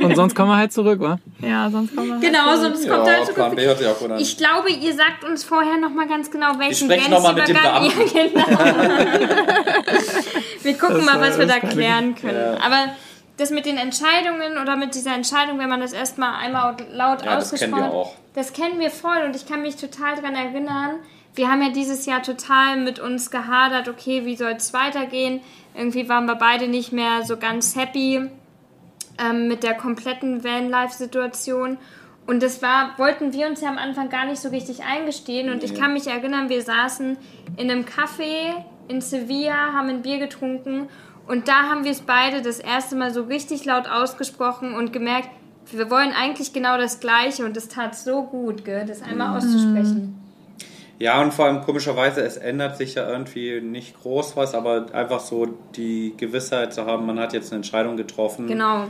Speaker 1: Und sonst kommen wir halt zurück, wa?
Speaker 3: Ja, sonst kommen wir halt
Speaker 4: genau,
Speaker 3: zurück.
Speaker 4: sonst kommt halt so
Speaker 2: Plan B hört sich auch gut an.
Speaker 4: Ich glaube, ihr sagt uns vorher noch mal ganz genau, welchen
Speaker 2: sprechen noch mal mit dem
Speaker 4: Grenzübergang ihr genau. wir gucken
Speaker 1: Das
Speaker 4: mal, was wir da klären können.
Speaker 2: Ja.
Speaker 4: Aber das mit den Entscheidungen oder mit dieser Entscheidung, wenn man das erstmal einmal laut
Speaker 2: Ja, das
Speaker 4: ausgesprochen
Speaker 2: kennen wir auch.
Speaker 4: Das kennen wir voll und ich kann mich total daran erinnern. Wir haben ja dieses Jahr total mit uns gehadert, okay, wie soll es weitergehen? Irgendwie waren wir beide nicht mehr so ganz happy ähm, mit der kompletten Van-Life-Situation. Und das war, wollten wir uns ja am Anfang gar nicht so richtig eingestehen. Und ich kann mich erinnern, wir saßen in einem Café in Sevilla, haben ein Bier getrunken und da haben wir es beide das erste Mal so richtig laut ausgesprochen und gemerkt, wir wollen eigentlich genau das Gleiche und das tat so gut, gell, das einmal auszusprechen.
Speaker 2: Ja, und vor allem komischerweise, es ändert sich ja irgendwie nicht groß was, aber einfach so die Gewissheit zu haben, man hat jetzt eine Entscheidung getroffen,
Speaker 4: Genau,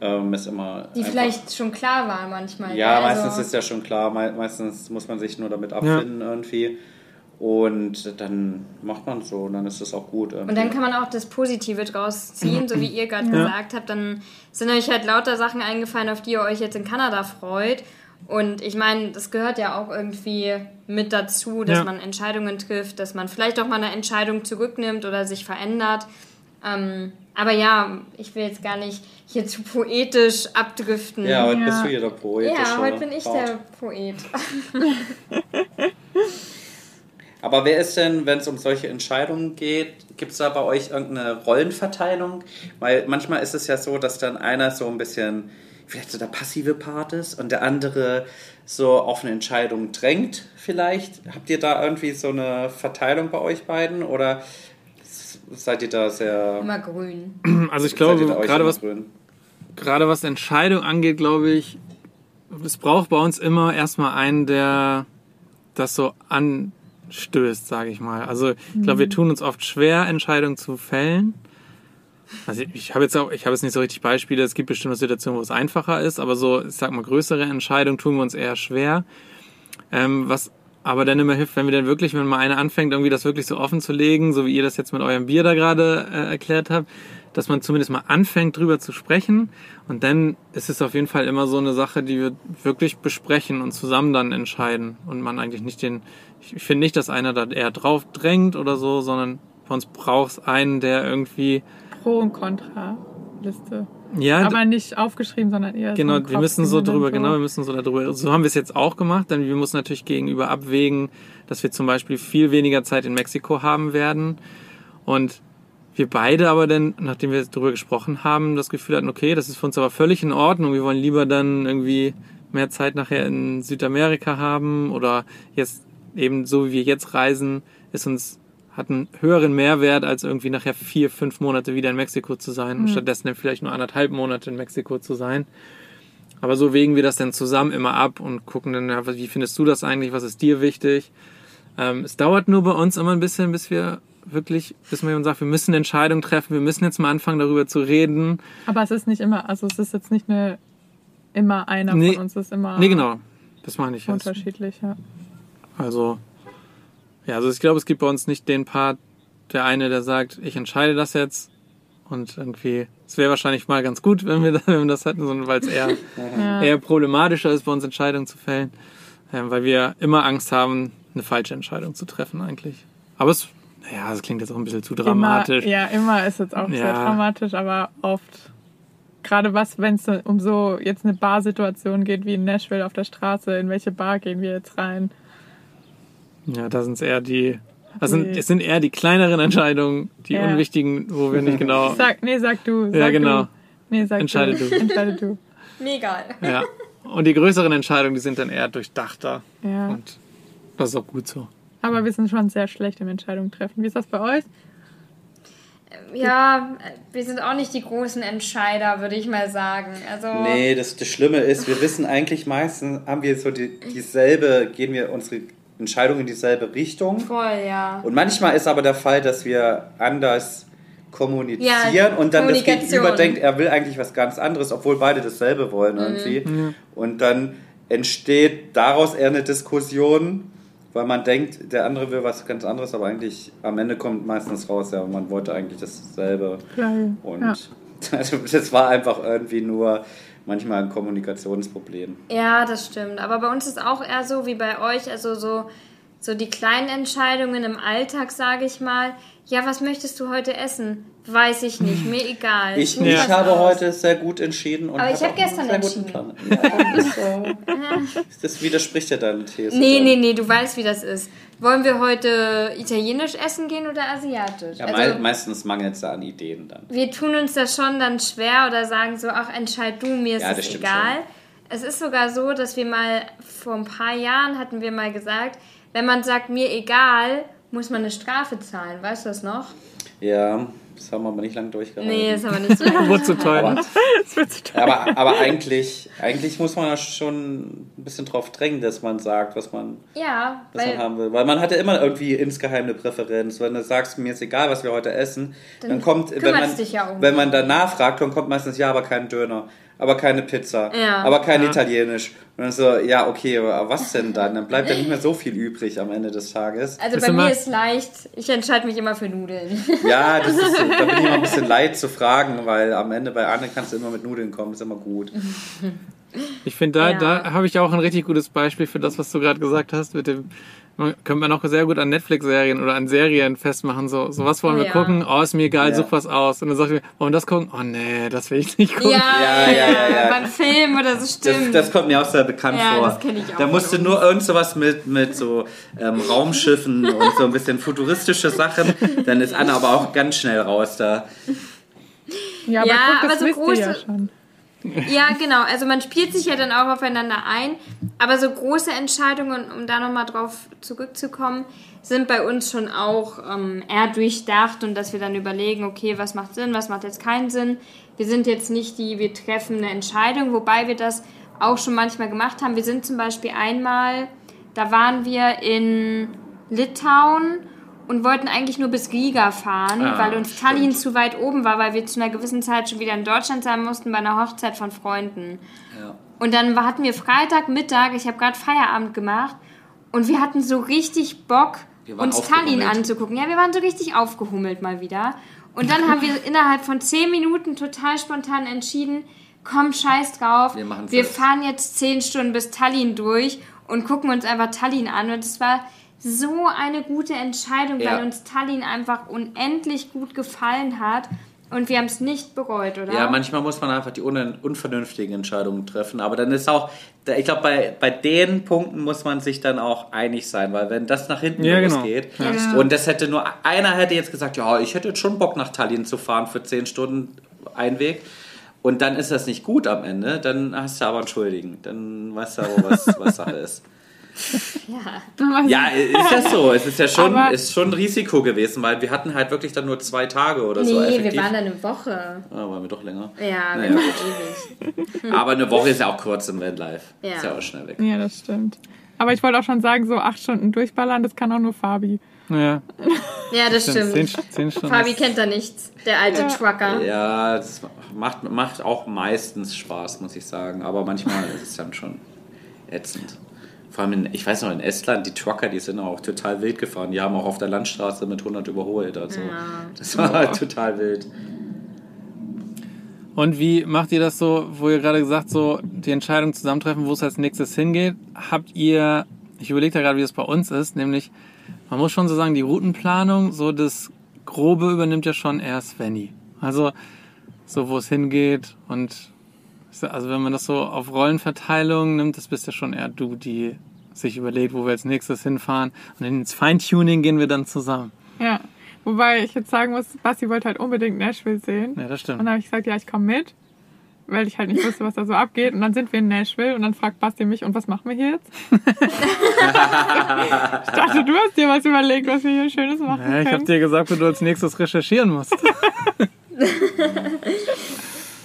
Speaker 2: ähm, ist immer.
Speaker 4: die
Speaker 2: einfach-
Speaker 4: vielleicht schon klar war manchmal.
Speaker 2: Ja,
Speaker 4: gell, also-
Speaker 2: meistens ist ja schon klar, me meistens muss man sich nur damit abfinden irgendwie. Und dann macht man es so und dann ist es auch gut.
Speaker 4: Und dann kann man auch das Positive draus ziehen, so wie ihr gerade gesagt habt. Dann sind euch halt lauter Sachen eingefallen, auf die ihr euch jetzt in Kanada freut. Und ich meine, das gehört ja auch irgendwie mit dazu, dass
Speaker 1: Ja.
Speaker 4: man Entscheidungen trifft, dass man vielleicht auch mal eine Entscheidung zurücknimmt oder sich verändert. Ähm, aber ja, ich will jetzt gar nicht hier zu poetisch abdriften.
Speaker 2: ja, heute
Speaker 3: Ja.
Speaker 2: bist du hier der Poet.
Speaker 4: Ja, heute bin ich der Poet.
Speaker 2: Aber wer ist denn, wenn es um solche Entscheidungen geht, gibt es da bei euch irgendeine Rollenverteilung? Weil manchmal ist es ja so, dass dann einer so ein bisschen vielleicht so der passive Part ist und der andere so auf eine Entscheidung drängt vielleicht. Habt ihr da irgendwie so eine Verteilung bei euch beiden oder seid ihr da sehr...
Speaker 4: Immer grün.
Speaker 1: Also ich glaube, gerade was,
Speaker 2: grün?
Speaker 1: gerade was Entscheidung angeht, glaube ich, es braucht bei uns immer erstmal einen, der das so anstößt, sage ich mal. Also ich glaube, wir tun uns oft schwer, Entscheidungen zu fällen. Also ich habe jetzt auch, ich habe jetzt nicht so richtig Beispiele. Es gibt bestimmte Situationen, wo es einfacher ist, aber so, ich sag mal, größere Entscheidungen tun wir uns eher schwer. Ähm, was aber dann immer hilft, wenn wir dann wirklich, wenn mal einer anfängt, irgendwie das wirklich so offen zu legen, so wie ihr das jetzt mit eurem Bier da gerade äh, erklärt habt, dass man zumindest mal anfängt, drüber zu sprechen. Und dann ist es auf jeden Fall immer so eine Sache, die wir wirklich besprechen und zusammen dann entscheiden. Und man eigentlich nicht den, ich, finde nicht, dass einer da eher drauf drängt oder so, sondern bei uns braucht es einen, der irgendwie
Speaker 3: Pro und Contra. Liste.
Speaker 1: Ja,
Speaker 3: Aber nicht aufgeschrieben, sondern eher
Speaker 1: Genau,
Speaker 3: so
Speaker 1: wir müssen so drüber, genau, wir müssen so darüber. So haben wir es jetzt auch gemacht, denn wir müssen natürlich gegenüber abwägen, dass wir zum Beispiel viel weniger Zeit in Mexiko haben werden und wir beide aber dann, nachdem wir darüber gesprochen haben, das Gefühl hatten, okay, das ist für uns aber völlig in Ordnung. Wir wollen lieber dann irgendwie mehr Zeit nachher in Südamerika haben oder jetzt eben so wie wir jetzt reisen, ist uns hat einen höheren Mehrwert, als irgendwie nachher vier, fünf Monate wieder in Mexiko zu sein und stattdessen dann vielleicht nur anderthalb Monate in Mexiko zu sein. Aber so wägen wir das dann zusammen immer ab und gucken dann, ja, wie findest du das eigentlich, was ist dir wichtig? Ähm, es dauert nur bei uns immer ein bisschen, bis wir wirklich, bis man sagt, wir müssen eine Entscheidung treffen, wir müssen jetzt mal anfangen, darüber zu reden.
Speaker 3: Aber es ist nicht immer, also es ist jetzt nicht eine, immer einer
Speaker 1: Nee.
Speaker 3: von uns, es ist immer
Speaker 1: Nee, genau. Das meine ich jetzt.
Speaker 3: unterschiedlich, ja.
Speaker 1: Also, ja, also ich glaube, es gibt bei uns nicht den Part, der eine, der sagt, ich entscheide das jetzt und irgendwie, es wäre wahrscheinlich mal ganz gut, wenn wir, wenn wir das hätten, sondern weil es eher,
Speaker 3: ja.
Speaker 1: eher problematischer ist, bei uns Entscheidungen zu fällen, ähm, weil wir immer Angst haben, eine falsche Entscheidung zu treffen eigentlich. Aber es, naja, das klingt jetzt auch ein bisschen zu dramatisch.
Speaker 3: Immer, ja, immer ist jetzt auch sehr
Speaker 1: Ja.
Speaker 3: dramatisch, aber oft, gerade was, wenn es um so jetzt eine Barsituation geht, wie in Nashville auf der Straße, in welche Bar gehen wir jetzt rein?
Speaker 1: Ja, da sind es eher die, das sind,
Speaker 3: Nee.
Speaker 1: es sind eher die kleineren Entscheidungen, die
Speaker 3: Ja.
Speaker 1: unwichtigen, wo wir nicht genau,
Speaker 3: Sag, nee, sag du. Sag
Speaker 1: Ja, genau.
Speaker 3: Du. Nee, sag
Speaker 1: Entscheide
Speaker 3: du.
Speaker 1: du.
Speaker 3: Entscheide du.
Speaker 4: Mir egal.
Speaker 1: ja. Und die größeren Entscheidungen, die sind dann eher durchdachter.
Speaker 3: Ja.
Speaker 1: Und das ist auch gut so.
Speaker 3: Aber wir sind schon sehr schlecht im Entscheidungen treffen. Wie ist das bei euch?
Speaker 4: Ja, wir sind auch nicht die großen Entscheider, würde ich mal sagen. Also,
Speaker 2: Nee, das, das Schlimme ist, wir wissen eigentlich meistens, haben wir so die, dieselbe, gehen wir unsere Entscheidung in dieselbe Richtung.
Speaker 4: voll, ja.
Speaker 2: Und manchmal ist aber der Fall, dass wir anders kommunizieren
Speaker 4: Ja,
Speaker 2: und dann das. Gegenüber denkt, er will eigentlich was ganz anderes, obwohl beide dasselbe
Speaker 4: Mhm.
Speaker 2: wollen irgendwie. Und dann entsteht daraus eher eine Diskussion, weil man denkt, der andere will was ganz anderes, aber eigentlich am Ende kommt meistens raus, ja, man wollte eigentlich dasselbe.
Speaker 3: Geil.
Speaker 2: Und
Speaker 3: Ja.
Speaker 2: also, das war einfach irgendwie nur manchmal ein Kommunikationsproblem.
Speaker 4: Ja, das stimmt. Aber bei uns ist auch eher so wie bei euch, also so, so die kleinen Entscheidungen im Alltag, sage ich mal. Ja, was möchtest du heute essen? Weiß ich nicht, mir egal.
Speaker 2: Ich nicht,
Speaker 4: was
Speaker 2: habe
Speaker 4: aus.
Speaker 2: heute sehr gut entschieden. Und
Speaker 4: Aber ich
Speaker 2: hatte
Speaker 4: hab
Speaker 2: auch einen
Speaker 4: gestern
Speaker 2: sehr guten
Speaker 4: entschieden.
Speaker 2: Plan. Ja, das, äh, das widerspricht ja deiner These.
Speaker 4: Nee,
Speaker 2: dann.
Speaker 4: nee, nee, du weißt, wie das ist. Wollen wir heute italienisch essen gehen oder asiatisch?
Speaker 2: Ja,
Speaker 4: also,
Speaker 2: mei- meistens mangelt es da an Ideen dann.
Speaker 4: wir tun uns das schon dann schwer oder sagen so, ach, entscheid du, mir ist
Speaker 2: Ja, das
Speaker 4: es egal. Es ist sogar so, dass wir mal vor ein paar Jahren hatten wir mal gesagt, wenn man sagt, mir egal, muss man eine Strafe zahlen. Weißt du das noch?
Speaker 2: Ja, das haben wir aber nicht lange durchgehalten.
Speaker 4: Nee, ist aber nicht so.
Speaker 1: Wurde zu teuer.
Speaker 2: aber,
Speaker 3: Das wird zu teuer.
Speaker 2: aber, aber eigentlich, eigentlich muss man ja schon ein bisschen drauf drängen, dass man sagt, was man,
Speaker 4: ja,
Speaker 2: was man
Speaker 4: weil
Speaker 2: haben will. Weil man hatte immer irgendwie insgeheim eine Präferenz. Wenn du sagst, mir ist egal, was wir heute essen, dann,
Speaker 4: Dann
Speaker 2: kommt, wenn man,
Speaker 4: dich ja um.
Speaker 2: wenn man danach fragt, dann kommt meistens, ja, aber kein Döner, aber keine Pizza,
Speaker 4: Ja.
Speaker 2: aber kein
Speaker 1: Ja.
Speaker 2: Italienisch. Und dann so, ja, okay, aber was denn dann? Dann bleibt ja nicht mehr so viel übrig am Ende des Tages.
Speaker 4: also bei mir ist leicht, ich entscheide mich immer für Nudeln.
Speaker 2: Ja, das ist, da bin ich immer ein bisschen leid zu fragen, weil am Ende bei Anne kannst du immer mit Nudeln kommen, ist immer gut.
Speaker 1: Ich finde, da,
Speaker 4: Ja.
Speaker 1: da habe ich auch ein richtig gutes Beispiel für das, was du gerade gesagt hast. Mit dem, könnte man auch sehr gut an Netflix-Serien oder an Serien festmachen. So, so was wollen wir
Speaker 4: ja.
Speaker 1: gucken? Oh, ist mir egal,
Speaker 2: Ja.
Speaker 1: such was aus. Und dann sagt ihr, wollen wir das gucken? Oh nee, das will ich nicht gucken.
Speaker 4: Ja,
Speaker 2: Ja, ja, ja,
Speaker 4: beim Film oder so
Speaker 2: Das,
Speaker 4: stimmt.
Speaker 2: das kommt mir auch sehr bekannt
Speaker 4: Ja,
Speaker 2: vor.
Speaker 4: das kenn ich auch
Speaker 2: Da musste nur irgend sowas mit, mit so ähm, Raumschiffen und so ein bisschen futuristische Sachen. Dann ist Anne aber auch ganz schnell raus da.
Speaker 3: Ja, aber
Speaker 4: Ja,
Speaker 3: guck, das
Speaker 4: aber so
Speaker 3: wisst ihr ja
Speaker 4: große-
Speaker 3: schon.
Speaker 4: Ja, genau. Also man spielt sich ja dann auch aufeinander ein. Aber so große Entscheidungen, um da nochmal drauf zurückzukommen, sind bei uns schon auch ähm, eher durchdacht und dass wir dann überlegen, okay, was macht Sinn, was macht jetzt keinen Sinn. Wir sind jetzt nicht die, wir treffen eine Entscheidung, wobei wir das auch schon manchmal gemacht haben. Wir sind zum Beispiel einmal, da waren wir in Litauen und wollten eigentlich nur bis Riga fahren,
Speaker 2: Ah,
Speaker 4: weil uns Tallinn zu weit oben war, weil wir zu einer gewissen Zeit schon wieder in Deutschland sein mussten bei einer Hochzeit von Freunden.
Speaker 2: Ja.
Speaker 4: Und dann hatten wir Freitagmittag, ich habe gerade Feierabend gemacht und wir hatten so richtig Bock, uns Tallinn anzugucken. Ja, wir waren so richtig aufgehummelt mal wieder. Und dann haben wir innerhalb von zehn Minuten total spontan entschieden, komm, scheiß drauf,
Speaker 2: Wir
Speaker 4: wir fahren jetzt zehn Stunden bis Tallinn durch und gucken uns einfach Tallinn an. Und es war so eine gute Entscheidung,
Speaker 2: Ja.
Speaker 4: weil uns Tallinn einfach unendlich gut gefallen hat. Und wir haben es nicht bereut, oder?
Speaker 2: Ja, manchmal muss man einfach die un unvernünftigen Entscheidungen treffen. Aber dann ist auch, ich glaube, bei, bei den Punkten muss man sich dann auch einig sein, weil wenn das nach hinten
Speaker 1: Ja, genau.
Speaker 2: losgeht
Speaker 4: Ja.
Speaker 2: und das hätte nur, einer hätte jetzt gesagt, ja, ich hätte jetzt schon Bock nach Tallinn zu fahren für 10 Stunden Einweg. Und dann ist das nicht gut am Ende, dann hast du aber einen Schuldigen. Dann weißt du aber, was, was Sache ist.
Speaker 4: Ja.
Speaker 2: Ja, ist das so. Es ist ja schon,
Speaker 3: Aber-
Speaker 2: ist schon ein Risiko gewesen, weil wir hatten halt wirklich dann nur zwei Tage oder so.
Speaker 4: Nee, wir waren dann eine Woche.
Speaker 2: Ah, waren wir doch länger.
Speaker 4: Ja,
Speaker 2: Naja,
Speaker 4: wir waren
Speaker 2: gut.
Speaker 4: ewig.
Speaker 2: Aber eine Woche ist ja auch kurz im Vanlife.
Speaker 4: Ja.
Speaker 2: Ist ja auch schnell weg.
Speaker 3: Ja, das stimmt. Aber ich wollte auch schon sagen, so acht Stunden durchballern, das kann auch nur Fabi.
Speaker 1: Ja,
Speaker 4: Ja, das
Speaker 1: stimmt. Zehn, zehn Stunden.
Speaker 4: Fabi kennt da nichts, der alte Trucker.
Speaker 2: Ja, das macht, macht auch meistens Spaß, muss ich sagen. Aber manchmal ist es dann schon ätzend. Vor allem, in, ich weiß noch, in Estland, die Trucker, die sind auch total wild gefahren. Die haben auch auf der Landstraße mit 100 überholt. Also,
Speaker 4: Ja.
Speaker 2: Das war halt total wild.
Speaker 1: Und wie macht ihr das so, wo ihr gerade gesagt so die Entscheidung zusammentreffen, wo es als nächstes hingeht? Habt ihr, ich überlege da gerade, wie es bei uns ist, nämlich man muss schon so sagen, die Routenplanung, so das Grobe übernimmt ja schon eher Svenny. Also so, wo es hingeht und also wenn man das so auf Rollenverteilung nimmt, das bist ja schon eher du, die sich überlegt, wo wir als nächstes hinfahren. Und ins Feintuning gehen wir dann zusammen.
Speaker 3: Ja. Wobei ich jetzt sagen muss, Basti wollte halt unbedingt Nashville sehen.
Speaker 1: Ja, das
Speaker 3: Und
Speaker 1: stimmt.
Speaker 3: dann habe ich gesagt, ja, ich komme mit, weil ich halt nicht wusste, was da so abgeht. Und dann sind wir in Nashville und dann fragt Basti mich, und was machen wir hier jetzt? ich dachte, du hast dir was überlegt, was wir hier Schönes machen
Speaker 1: Ja, ich habe dir gesagt, wo du als nächstes recherchieren musst.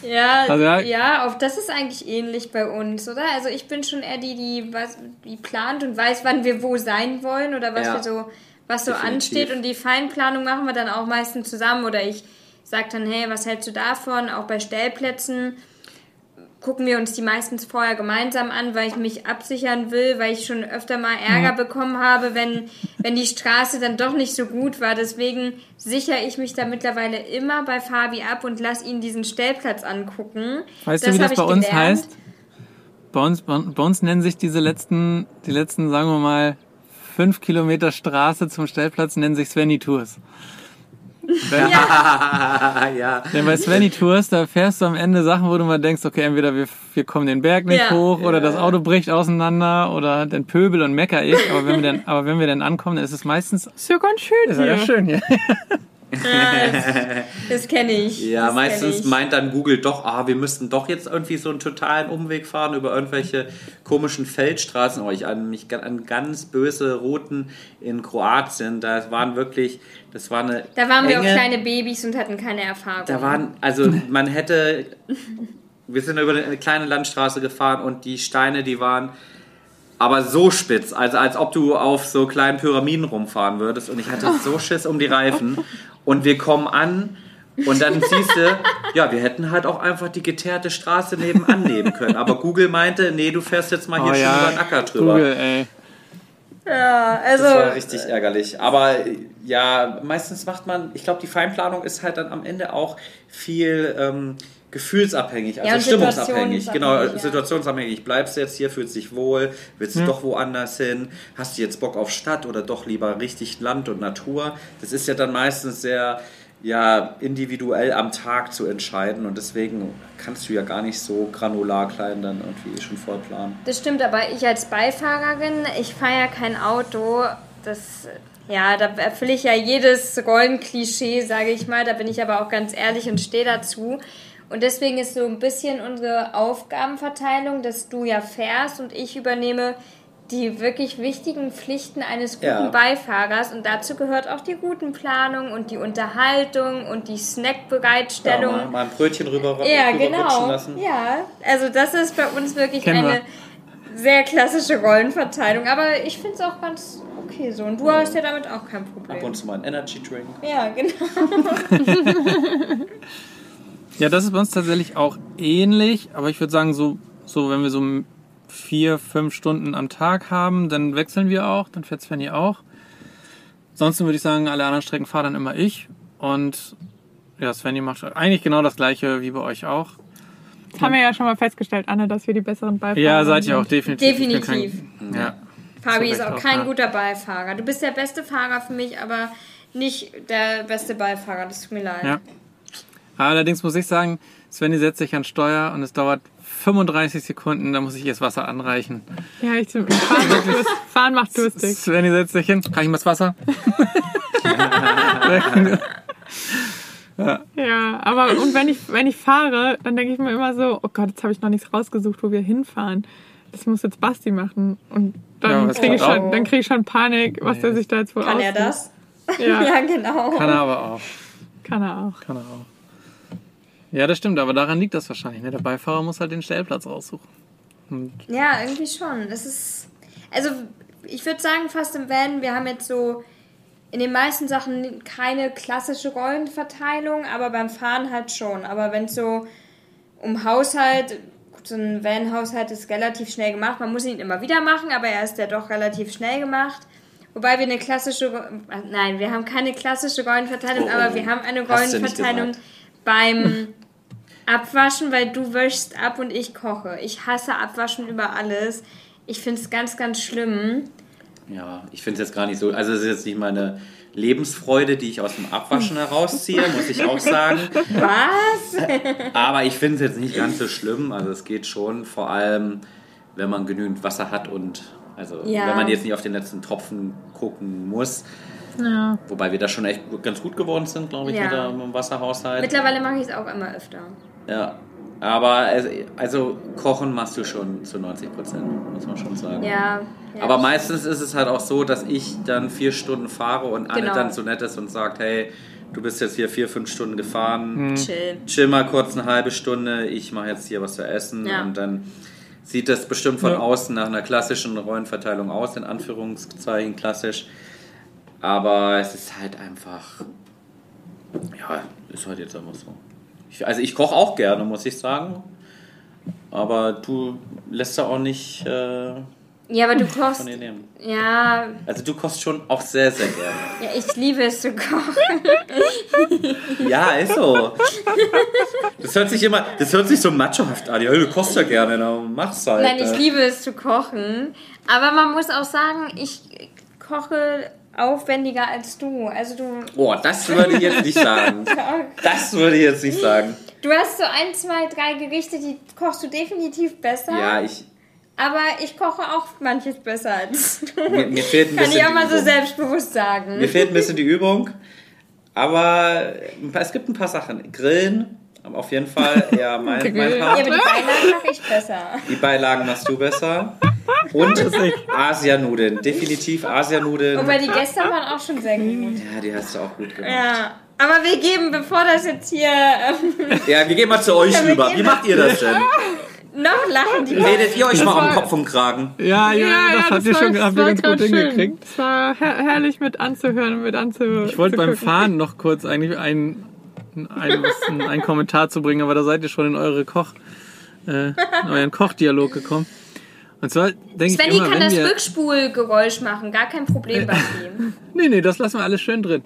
Speaker 4: Ja,
Speaker 1: Also ja-
Speaker 4: ja, auch das ist eigentlich ähnlich bei uns, oder? Also ich bin schon eher die, die, was, die plant und weiß, wann wir wo sein wollen oder was
Speaker 2: Ja.
Speaker 4: wir so, was so
Speaker 2: Definitiv.
Speaker 4: ansteht. Und die Feinplanung machen wir dann auch meistens zusammen oder ich sage dann, hey, was hältst du davon? Auch bei Stellplätzen gucken wir uns die meistens vorher gemeinsam an, weil ich mich absichern will, weil ich schon öfter mal Ärger bekommen habe, wenn, wenn die Straße dann doch nicht so gut war. Deswegen sichere ich mich da mittlerweile immer bei Fabi ab und lass ihn diesen Stellplatz angucken.
Speaker 1: Weißt du, wie das bei uns
Speaker 4: gelernt.
Speaker 1: heißt? Bei uns, bei uns nennen sich diese letzten, die letzten, sagen wir mal, fünf Kilometer Straße zum Stellplatz nennen sich Svenny Tours. Wenn,
Speaker 2: Ah, ja.
Speaker 1: Denn bei Svenny Tours, da fährst du am Ende Sachen, wo du mal denkst, okay, entweder wir, wir kommen den Berg nicht
Speaker 4: Ja.
Speaker 1: hoch oder das Auto bricht auseinander oder dann pöbel und mecker ich. Aber wenn wir dann, aber wenn wir dann ankommen, dann ist es meistens,
Speaker 3: Ist ja ganz schön
Speaker 1: ist ja
Speaker 3: hier.
Speaker 1: ganz schön hier.
Speaker 4: Ja, das das kenne ich.
Speaker 2: Ja,
Speaker 4: das
Speaker 2: meistens
Speaker 4: ich.
Speaker 2: meint dann Google doch, ah, wir müssten doch jetzt irgendwie so einen totalen Umweg fahren über irgendwelche komischen Feldstraßen. Oh, ich an mich an ganz böse Routen in Kroatien. Da waren wirklich, das war eine.
Speaker 4: Da waren wir auch
Speaker 2: enge-
Speaker 4: kleine Babys und hatten keine Erfahrung.
Speaker 2: Da waren, also man hätte, wir sind über eine kleine Landstraße gefahren und die Steine, die waren aber so spitz, also als ob du auf so kleinen Pyramiden rumfahren würdest und ich hatte so Schiss um die Reifen und wir kommen an und dann siehst du, ja, wir hätten halt auch einfach die geteerte Straße nebenan nehmen können, aber Google meinte, nee, du fährst jetzt mal hier
Speaker 1: Oh
Speaker 2: schon
Speaker 1: ja,
Speaker 2: über den Acker drüber.
Speaker 1: Google, ey.
Speaker 4: ja, also
Speaker 2: Das war richtig ärgerlich. Aber ja, meistens macht man, ich glaube, die Feinplanung ist halt dann am Ende auch viel ähm, gefühlsabhängig, also
Speaker 4: Ja,
Speaker 2: stimmungsabhängig.
Speaker 4: situationsabhängig,
Speaker 2: Genau,
Speaker 4: ja.
Speaker 2: situationsabhängig. Bleibst du jetzt hier, fühlst dich wohl, willst du doch woanders hin? Hast du jetzt Bock auf Stadt oder doch lieber richtig Land und Natur? Das ist ja dann meistens sehr ja, individuell am Tag zu entscheiden und deswegen kannst du ja gar nicht so granular klein dann irgendwie schon vorplanen.
Speaker 4: Das stimmt, aber ich als Beifahrerin, ich fahre ja kein Auto. Das, ja, da erfülle ich ja jedes Rollenklischee, sage ich mal. Da bin ich aber auch ganz ehrlich und stehe dazu. Und deswegen ist so ein bisschen unsere Aufgabenverteilung, dass du ja fährst und ich übernehme die wirklich wichtigen Pflichten eines guten
Speaker 2: Ja.
Speaker 4: Beifahrers. Und dazu gehört auch die Routenplanung und die Unterhaltung und die
Speaker 2: Ja,
Speaker 4: Snackbereitstellung.
Speaker 2: mal, mal ein Brötchen rüber,
Speaker 4: Ja,
Speaker 2: rüberrutschen
Speaker 4: genau.
Speaker 2: lassen.
Speaker 4: Ja, also das ist bei uns wirklich
Speaker 1: Kennen
Speaker 4: eine sehr klassische Rollenverteilung. Aber ich finde es auch ganz okay so. Und du hast ja damit auch kein
Speaker 2: Ab
Speaker 4: Problem.
Speaker 2: und zu mal ein Energy Drink.
Speaker 4: Ja, genau.
Speaker 1: Ja, das ist bei uns tatsächlich auch ähnlich, aber ich würde sagen, so, so wenn wir so vier, fünf Stunden am Tag haben, dann wechseln wir auch, dann fährt Svenny auch. Ansonsten würde ich sagen, alle anderen Strecken fahre dann immer ich. Und ja, Svenny macht eigentlich genau das gleiche wie bei euch auch.
Speaker 3: Das haben wir ja schon mal festgestellt, Anne, dass wir die besseren Beifahrer
Speaker 1: Ja, seid ihr auch
Speaker 3: sind.
Speaker 1: definitiv.
Speaker 4: Definitiv.
Speaker 1: Kein, ja.
Speaker 4: Fabi
Speaker 1: So
Speaker 4: ist auch
Speaker 1: auch,
Speaker 4: kein
Speaker 1: ja.
Speaker 4: guter Beifahrer. Du bist der beste Fahrer für mich, aber nicht der beste Beifahrer. Das tut mir leid.
Speaker 1: Ja. Allerdings muss ich sagen, Svenny setzt sich an Steuer und es dauert 35 Sekunden, da muss ich ihr das Wasser anreichen.
Speaker 3: Ja, ich Fahren macht, durst, Fahren macht durstig.
Speaker 1: Svenny setzt sich hin. Kann ich mal das Wasser?
Speaker 3: Ja, aber und wenn ich, wenn ich fahre, dann denke ich mir immer so, oh Gott, jetzt habe ich noch nichts rausgesucht, wo wir hinfahren. Das muss jetzt Basti machen. Und
Speaker 1: Ja,
Speaker 3: dann
Speaker 1: was
Speaker 3: kriege ich, schon- dann krieg ich schon Panik, was
Speaker 1: Nee,
Speaker 3: der sich da jetzt wohl
Speaker 4: Kann er
Speaker 3: aussucht.
Speaker 4: das?
Speaker 3: Ja,
Speaker 4: Ja, genau.
Speaker 1: Kann er aber auch.
Speaker 3: kann er auch.
Speaker 1: Kann er auch. Ja, das stimmt, aber daran liegt das wahrscheinlich. Ne? Der Beifahrer muss halt den Stellplatz raussuchen. Und
Speaker 4: Ja, irgendwie schon. Es ist. Also, ich würde sagen, fast im Van, wir haben jetzt so in den meisten Sachen keine klassische Rollenverteilung, aber beim Fahren halt schon. Aber wenn es so um Haushalt, gut, so ein Van-Haushalt ist relativ schnell gemacht. Man muss ihn immer wieder machen, aber er ist ja doch relativ schnell gemacht. Wobei wir eine klassische, nein, wir haben keine klassische Rollenverteilung,
Speaker 2: Oh, oh.
Speaker 4: aber wir haben eine
Speaker 2: Hast du nicht
Speaker 4: Rollenverteilung. Beim Abwaschen, weil du wäschst ab und ich koche. Ich hasse Abwaschen über alles. Ich finde es ganz, ganz schlimm.
Speaker 2: Ja, ich finde es jetzt gar nicht so. Also, es ist jetzt nicht meine Lebensfreude, die ich aus dem Abwaschen herausziehe, muss ich auch sagen.
Speaker 4: Was?
Speaker 2: Aber ich finde es jetzt nicht ganz so schlimm. Also, es geht schon, vor allem, wenn man genügend Wasser hat und. Also,
Speaker 4: Ja.
Speaker 2: wenn man jetzt nicht auf den letzten Tropfen gucken muss.
Speaker 3: Ja.
Speaker 2: Wobei wir da schon echt ganz gut geworden sind, glaube ich,
Speaker 4: Ja.
Speaker 2: mit, dem Wasserhaushalt.
Speaker 4: Mittlerweile mache ich es auch immer öfter.
Speaker 2: Ja. Aber also, also kochen machst du schon zu 90 Prozent, muss man schon sagen.
Speaker 4: Ja. ja.
Speaker 2: Aber meistens ist es halt auch so, dass ich dann vier Stunden fahre und Anne
Speaker 4: Genau.
Speaker 2: dann so nett ist und sagt, hey, du bist jetzt hier vier, fünf Stunden gefahren,
Speaker 4: Chill.
Speaker 2: chill mal kurz eine halbe Stunde, ich mache jetzt hier was zu essen
Speaker 4: Ja.
Speaker 2: und dann sieht das bestimmt von
Speaker 1: Ja.
Speaker 2: außen nach einer klassischen Rollenverteilung aus, in Anführungszeichen klassisch. Aber es ist halt einfach, ja, ist halt jetzt einfach so. Ich, also ich koche auch gerne, muss ich sagen. Aber du lässt da auch nicht äh,
Speaker 4: Ja, aber du kochst.
Speaker 2: von dir nehmen.
Speaker 4: Ja,
Speaker 2: Also du kochst schon auch sehr, sehr gerne.
Speaker 4: ja, ich liebe es zu kochen.
Speaker 2: Ja, ist so. Das hört sich immer, das hört sich so machohaft an. Ja, du kochst ja gerne, dann mach's halt.
Speaker 4: Nein, ich
Speaker 2: äh.
Speaker 4: liebe es zu kochen. Aber man muss auch sagen, ich koche aufwendiger als du. Also du,
Speaker 2: Oh, das würde ich jetzt nicht sagen. Das würde ich jetzt nicht sagen.
Speaker 4: du hast so ein, zwei, drei Gerichte, die kochst du definitiv besser.
Speaker 2: Ja, ich,
Speaker 4: Aber ich koche auch manches besser als du.
Speaker 2: mir, mir fehlt ein
Speaker 4: Kann
Speaker 2: bisschen
Speaker 4: ich auch mal so selbstbewusst sagen.
Speaker 2: Mir fehlt ein bisschen die Übung. Aber es gibt ein paar Sachen. Grillen, aber auf jeden Fall eher mein, mein
Speaker 3: Grillen.
Speaker 4: Ja,
Speaker 2: Part.
Speaker 4: aber die Beilagen mache ich besser.
Speaker 2: Die Beilagen machst du besser. Und Asianudeln. Definitiv Asianudeln.
Speaker 4: Wobei die gestern waren auch schon sehr gut.
Speaker 2: Ja, die hast du auch gut gemacht.
Speaker 4: Ja. Aber wir geben, bevor das jetzt hier ähm,
Speaker 2: Ja, wir gehen mal zu euch
Speaker 4: Ja,
Speaker 2: rüber. Wie macht ihr das denn?
Speaker 4: noch lachen, die
Speaker 2: Redet ihr euch mal
Speaker 3: war-
Speaker 2: am Kopf und Kragen?
Speaker 1: ja, ja, das habt ihr schon
Speaker 3: das
Speaker 1: habt ihr ganz gut
Speaker 3: schön.
Speaker 1: hingekriegt.
Speaker 3: Es war her herrlich mit anzuhören und mit anzu
Speaker 1: Ich wollte beim. Fahren noch kurz eigentlich ein, ein, was- ein, einen Kommentar zu bringen, aber da seid ihr schon in eure Koch, äh, in euren Kochdialog gekommen. Und zwar denke ich immer,
Speaker 4: kann das
Speaker 1: wir,
Speaker 4: Rückspulgeräusch machen, gar kein Problem bei ihm.
Speaker 1: Nee, nee, das lassen wir alles schön drin.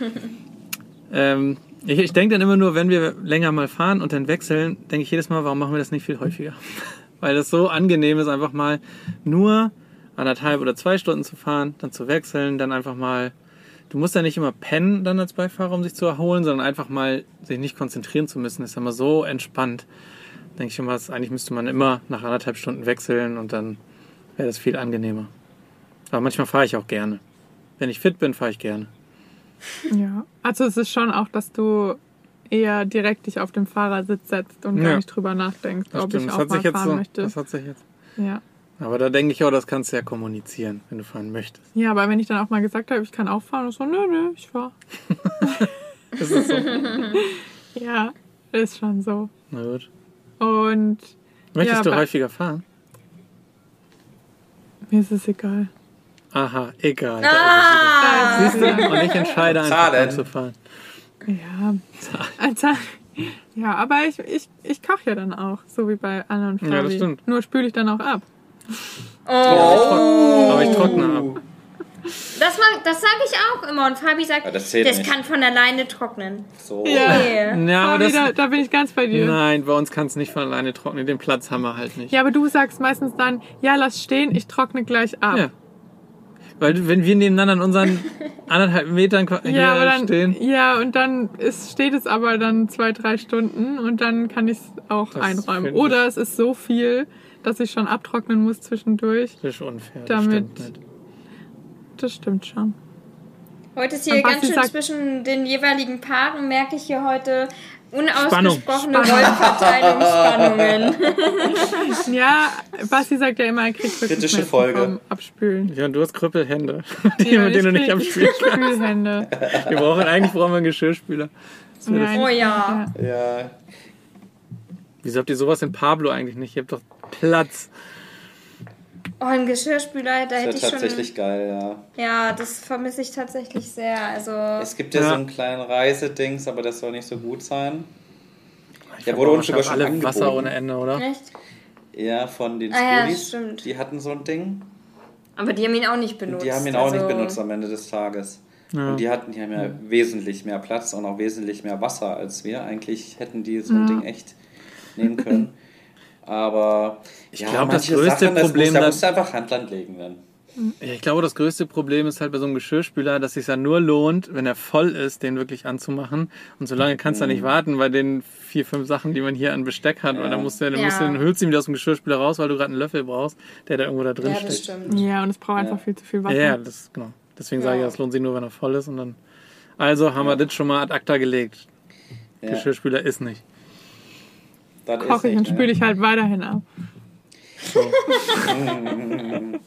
Speaker 1: ähm, ich ich denke dann immer nur, wenn wir länger mal fahren und dann wechseln, denke ich jedes Mal, warum machen wir das nicht viel häufiger? Weil das so angenehm ist, einfach mal nur anderthalb oder zwei Stunden zu fahren, dann zu wechseln, dann einfach mal. Du musst ja nicht immer pennen dann als Beifahrer, um sich zu erholen, sondern einfach mal sich nicht konzentrieren zu müssen. Ist ja immer so entspannt. Denke ich immer, eigentlich müsste man immer nach anderthalb Stunden wechseln und dann wäre das viel angenehmer. Aber manchmal fahre ich auch gerne. Wenn ich fit bin, fahre ich gerne.
Speaker 3: Ja, also es ist schon auch, dass du eher direkt dich auf den Fahrersitz setzt und
Speaker 1: Ja.
Speaker 3: gar nicht drüber nachdenkst,
Speaker 1: Das
Speaker 3: ob
Speaker 1: stimmt.
Speaker 3: ich
Speaker 1: Das
Speaker 3: auch
Speaker 1: hat
Speaker 3: mal
Speaker 1: sich jetzt
Speaker 3: fahren
Speaker 1: so.
Speaker 3: möchte.
Speaker 1: Das hat sich jetzt.
Speaker 3: Ja.
Speaker 1: Aber da denke ich auch, das kannst du ja kommunizieren, wenn du fahren möchtest.
Speaker 3: ja, aber wenn ich dann auch mal gesagt habe, ich kann auch fahren, und so, nö, nö, ich fahr.
Speaker 1: Das ist so.
Speaker 3: Ja, ist schon so.
Speaker 1: Na gut.
Speaker 3: Und
Speaker 1: Möchtest
Speaker 3: Ja,
Speaker 1: du häufiger fahren?
Speaker 3: mir ist es egal.
Speaker 1: Aha, egal.
Speaker 4: Ah!
Speaker 1: ist. Siehst du? Und ich entscheide einfach,
Speaker 2: Zahlen.
Speaker 1: zu fahren.
Speaker 3: Ja, also, ja, aber ich, ich, ich koche ja dann auch, so wie bei und Fabi.
Speaker 1: Ja, das stimmt.
Speaker 3: Nur spüle ich dann auch ab.
Speaker 4: Oh.
Speaker 1: Aber ich trockne ab.
Speaker 4: Das, das sage ich auch immer. Und Fabi sagt,
Speaker 2: Ja, das
Speaker 4: das kann von alleine trocknen.
Speaker 2: So.
Speaker 3: Ja.
Speaker 4: Nee.
Speaker 1: Ja, aber
Speaker 3: Fabi, da,
Speaker 1: das,
Speaker 3: da bin ich ganz bei dir.
Speaker 1: nein, bei uns kann es nicht von alleine trocknen. Den Platz haben wir halt nicht.
Speaker 3: Ja, aber du sagst meistens dann, ja, lass stehen, ich trockne gleich ab.
Speaker 1: Ja. Weil wenn wir nebeneinander in unseren anderthalb Metern
Speaker 3: Ja, aber dann,
Speaker 1: stehen.
Speaker 3: ja, und dann ist, steht es aber dann zwei, drei Stunden und dann kann ich es auch
Speaker 1: Das
Speaker 3: einräumen. Oder es ist so viel, dass ich schon abtrocknen muss zwischendurch.
Speaker 1: Das ist unfair.
Speaker 3: Damit-
Speaker 1: Das stimmt.
Speaker 3: Das stimmt schon.
Speaker 4: Heute ist hier
Speaker 3: Und
Speaker 4: ganz schön
Speaker 3: sagt-
Speaker 4: zwischen den jeweiligen Paaren, merke ich hier heute unausgesprochene Rollenverteilungsspannungen.
Speaker 3: Ja, Basti sagt ja immer, er kriegt
Speaker 2: Kritische Folge.
Speaker 3: vom Abspülen.
Speaker 1: Ja, du hast Krüppelhände, die,
Speaker 3: Ja,
Speaker 1: mit denen du
Speaker 3: ich
Speaker 1: nicht am Spiel kannst.
Speaker 3: Spülhände.
Speaker 1: Wir brauchen, eigentlich brauchen wir einen Geschirrspüler. Das-
Speaker 4: Oh ja.
Speaker 2: Ja.
Speaker 1: Wieso habt ihr sowas in Pablo eigentlich nicht? Ihr habt doch Platz.
Speaker 4: Oh, ein Geschirrspüler, da
Speaker 2: Das
Speaker 4: hätte ich schon.
Speaker 2: tatsächlich geil, ja.
Speaker 4: Ja, das vermisse ich tatsächlich sehr. Also.
Speaker 2: Es gibt ja,
Speaker 1: Ja.
Speaker 2: so einen kleinen Reisedings, aber das soll nicht so gut sein.
Speaker 1: Ich
Speaker 2: Der wurde uns sogar schon
Speaker 1: alle Wasser
Speaker 2: angeboten.
Speaker 1: ohne Ende, oder?
Speaker 4: Echt?
Speaker 2: Ja, von den
Speaker 4: Ah ja,
Speaker 2: Spoolies.
Speaker 4: stimmt.
Speaker 2: die hatten so ein Ding.
Speaker 4: Aber die haben ihn auch nicht benutzt.
Speaker 2: Die haben ihn auch
Speaker 4: also,
Speaker 2: nicht benutzt am Ende des Tages.
Speaker 1: Ja.
Speaker 2: Und die hatten, die haben ja wesentlich mehr Platz und auch wesentlich mehr Wasser als wir. Eigentlich hätten die so ein
Speaker 3: Ja.
Speaker 2: Ding echt nehmen können. Aber
Speaker 1: Ich
Speaker 2: ja,
Speaker 1: glaub, das größte
Speaker 2: Sachen, das
Speaker 1: Problem
Speaker 2: muss, da musst du einfach Handland legen dann.
Speaker 1: Ich glaube, das größte Problem ist halt bei so einem Geschirrspüler, dass es sich ja nur lohnt, wenn er voll ist, den wirklich anzumachen. Und so lange kannst du ja nicht warten bei den vier, fünf Sachen, die man hier an Besteck hat.
Speaker 2: Ja.
Speaker 1: Weil dann musst du, dann
Speaker 4: Ja.
Speaker 1: musst du, dann hülst du ihn wieder aus dem Geschirrspüler raus, weil du gerade einen Löffel brauchst, der da irgendwo da drin
Speaker 4: Ja, das
Speaker 1: steht.
Speaker 4: stimmt.
Speaker 3: Ja, und es braucht einfach
Speaker 2: Ja.
Speaker 3: viel zu viel Wasser.
Speaker 1: Ja, das genau. Deswegen sage ich,
Speaker 4: Ja.
Speaker 1: das lohnt sich nur, wenn er voll ist. Und dann. Also haben wir das schon mal ad acta gelegt.
Speaker 2: Ja,
Speaker 1: Geschirrspüler ist nicht.
Speaker 2: Das ist
Speaker 3: Koche ich und spüle
Speaker 2: ne?
Speaker 3: ich halt weiterhin ab.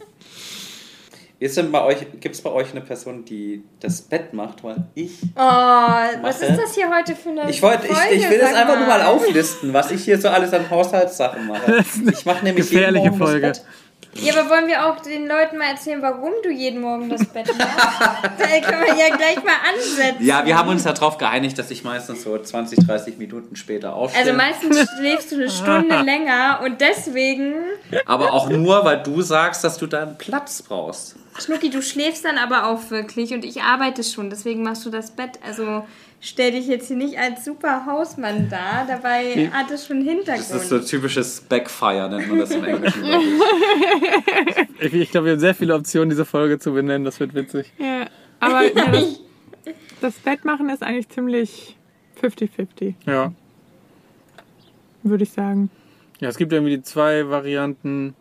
Speaker 2: Ist denn bei euch, gibt es bei euch eine Person, die das Bett macht? Weil ich.
Speaker 4: Oh, was
Speaker 2: Mache.
Speaker 4: ist das hier heute für eine
Speaker 2: Ich, wollte, ich,
Speaker 4: Folge,
Speaker 2: ich will das einfach nur mal auflisten, was ich hier so alles an Haushaltssachen mache. Ich mache nämlich jeden
Speaker 1: gefährliche
Speaker 2: das
Speaker 1: Folge.
Speaker 2: Bett.
Speaker 4: Ja, aber wollen wir auch den Leuten mal erzählen, warum du jeden Morgen das Bett machst? da können wir ja gleich mal ansetzen.
Speaker 2: Ja, wir haben uns darauf geeinigt, dass ich meistens so 20, 30 Minuten später aufstehe.
Speaker 4: Also meistens schläfst du eine Stunde länger und deswegen,
Speaker 2: aber auch nur, weil du sagst, dass du da einen Platz brauchst.
Speaker 4: Schnucki, du schläfst dann aber auch wirklich und ich arbeite schon, deswegen machst du das Bett. Also stell dich jetzt hier nicht als super Hausmann da, dabei hat es schon Hintergrund.
Speaker 2: Das ist so typisches Backfire, nennt man das im Englischen. ich.
Speaker 1: Ich, glaube, wir haben sehr viele Optionen, diese Folge zu benennen. Das wird witzig.
Speaker 3: Ja, aber ja, das, das Bett machen ist eigentlich ziemlich 50-50,
Speaker 1: Ja.
Speaker 3: würde ich sagen.
Speaker 1: Ja, es gibt irgendwie die zwei Varianten.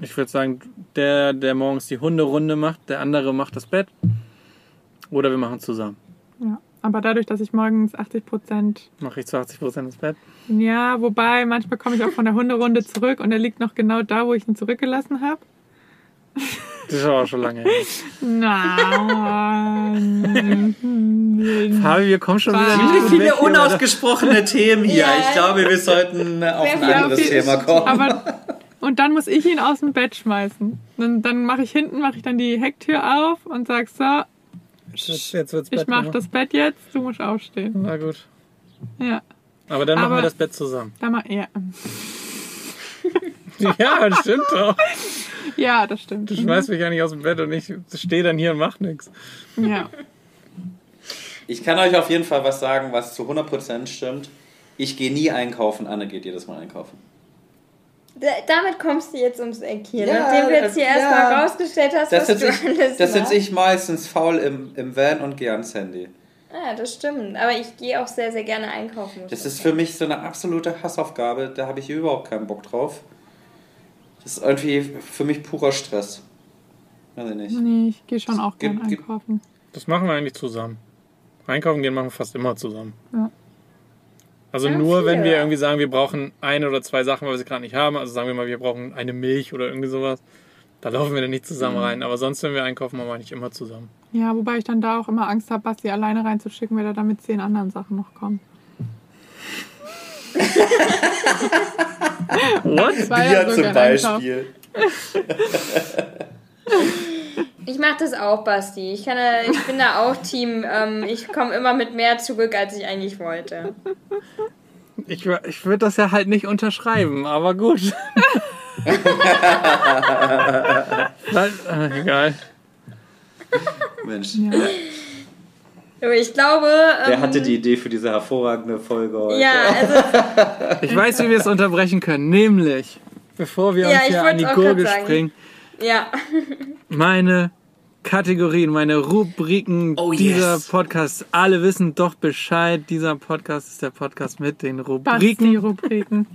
Speaker 1: Ich würde sagen, der, der morgens die Hunderunde macht, der andere macht das Bett. Oder wir machen zusammen.
Speaker 3: Aber dadurch, dass ich morgens 80 Prozent,
Speaker 1: Mache ich zu 80 Prozent das Bett. ja,
Speaker 3: wobei manchmal komme ich auch von der Hunderunde zurück und er liegt noch genau da, wo ich ihn zurückgelassen habe.
Speaker 1: Das ist aber auch schon lange her.
Speaker 3: Nein.
Speaker 1: Fabi, wir kommen schon wieder nicht
Speaker 2: Viele,
Speaker 1: weg
Speaker 2: unausgesprochene Themen hier.
Speaker 4: Ja.
Speaker 2: Ich glaube, wir sollten auf ein anderes. Thema kommen.
Speaker 3: Aber, und dann muss ich ihn aus dem Bett schmeißen. Dann, dann mache ich hinten, mache ich dann die Hecktür auf und sag so,
Speaker 1: Jetzt, jetzt wird's
Speaker 3: ich
Speaker 1: Bett
Speaker 3: mache
Speaker 1: gemacht.
Speaker 3: das Bett jetzt, du musst aufstehen.
Speaker 1: Na gut.
Speaker 3: Ja,
Speaker 1: Aber dann machen
Speaker 3: Aber-
Speaker 1: wir das Bett zusammen.
Speaker 3: da mal, ja.
Speaker 1: Ja, das stimmt doch.
Speaker 3: ja, das stimmt.
Speaker 1: Du schmeißt mich ja nicht aus dem Bett und ich stehe dann hier und mach nichts.
Speaker 3: Ja.
Speaker 2: Ich kann euch auf jeden Fall was sagen, was zu 100% stimmt. Ich gehe nie einkaufen, Anne geht jedes Mal einkaufen.
Speaker 4: Da, damit kommst du jetzt ums Eck hier,
Speaker 2: Ja,
Speaker 4: nachdem du jetzt hier
Speaker 2: ja.
Speaker 4: erstmal rausgestellt hast,
Speaker 2: Das
Speaker 4: was
Speaker 2: sitze
Speaker 4: du
Speaker 2: ich,
Speaker 4: alles
Speaker 2: das sitz
Speaker 4: machst.
Speaker 2: ich meistens faul im, im Van und gehe ans Handy.
Speaker 4: Ja, das stimmt. Aber ich gehe auch sehr, sehr gerne einkaufen.
Speaker 2: Das ist für mich so eine absolute Hassaufgabe, da habe ich überhaupt keinen Bock drauf. Das ist irgendwie für mich purer Stress. Weiß ich nicht.
Speaker 3: Nee, ich gehe schon auch
Speaker 2: Gib-
Speaker 3: gern
Speaker 2: gib-
Speaker 3: einkaufen.
Speaker 1: Das machen wir eigentlich zusammen. Einkaufen gehen machen wir fast immer zusammen.
Speaker 3: Ja.
Speaker 1: Also
Speaker 4: Ja,
Speaker 1: nur, wenn
Speaker 4: viel.
Speaker 1: wir irgendwie sagen, wir brauchen eine oder zwei Sachen, weil wir sie gerade nicht haben. Also sagen wir mal, wir brauchen eine Milch oder irgendwie sowas. Da laufen wir dann nicht zusammen
Speaker 2: Mhm.
Speaker 1: rein. Aber sonst, wenn wir einkaufen, machen wir eigentlich immer zusammen.
Speaker 3: Ja, wobei ich dann da auch immer Angst habe, Basti alleine reinzuschicken, weil er dann mit zehn anderen Sachen noch kommt.
Speaker 1: What?
Speaker 3: War ja so gern einkaufen.
Speaker 4: Ich mache das auch, Basti. Ich, kann, ich bin da auch Team. Ähm, ich komme immer mit mehr zurück, als ich eigentlich wollte.
Speaker 1: Ich, ich würde das ja halt nicht unterschreiben, aber gut. Weil, äh, egal.
Speaker 2: Mensch,
Speaker 3: Ja.
Speaker 4: Aber ich glaube.
Speaker 2: wer
Speaker 4: Ähm,
Speaker 2: hatte die Idee für diese hervorragende Folge heute?
Speaker 4: Ja, also
Speaker 1: Ich weiß, wie wir es unterbrechen können. Nämlich, bevor wir
Speaker 4: Ja,
Speaker 1: uns hier an die Gurgel springen,
Speaker 4: ja.
Speaker 1: meine Kategorien, meine Rubriken
Speaker 2: Oh,
Speaker 1: dieser
Speaker 2: yes.
Speaker 1: Podcast. Alle wissen doch Bescheid. Dieser Podcast ist der Podcast mit den
Speaker 3: Basti
Speaker 1: Rubriken.
Speaker 3: Rubriken.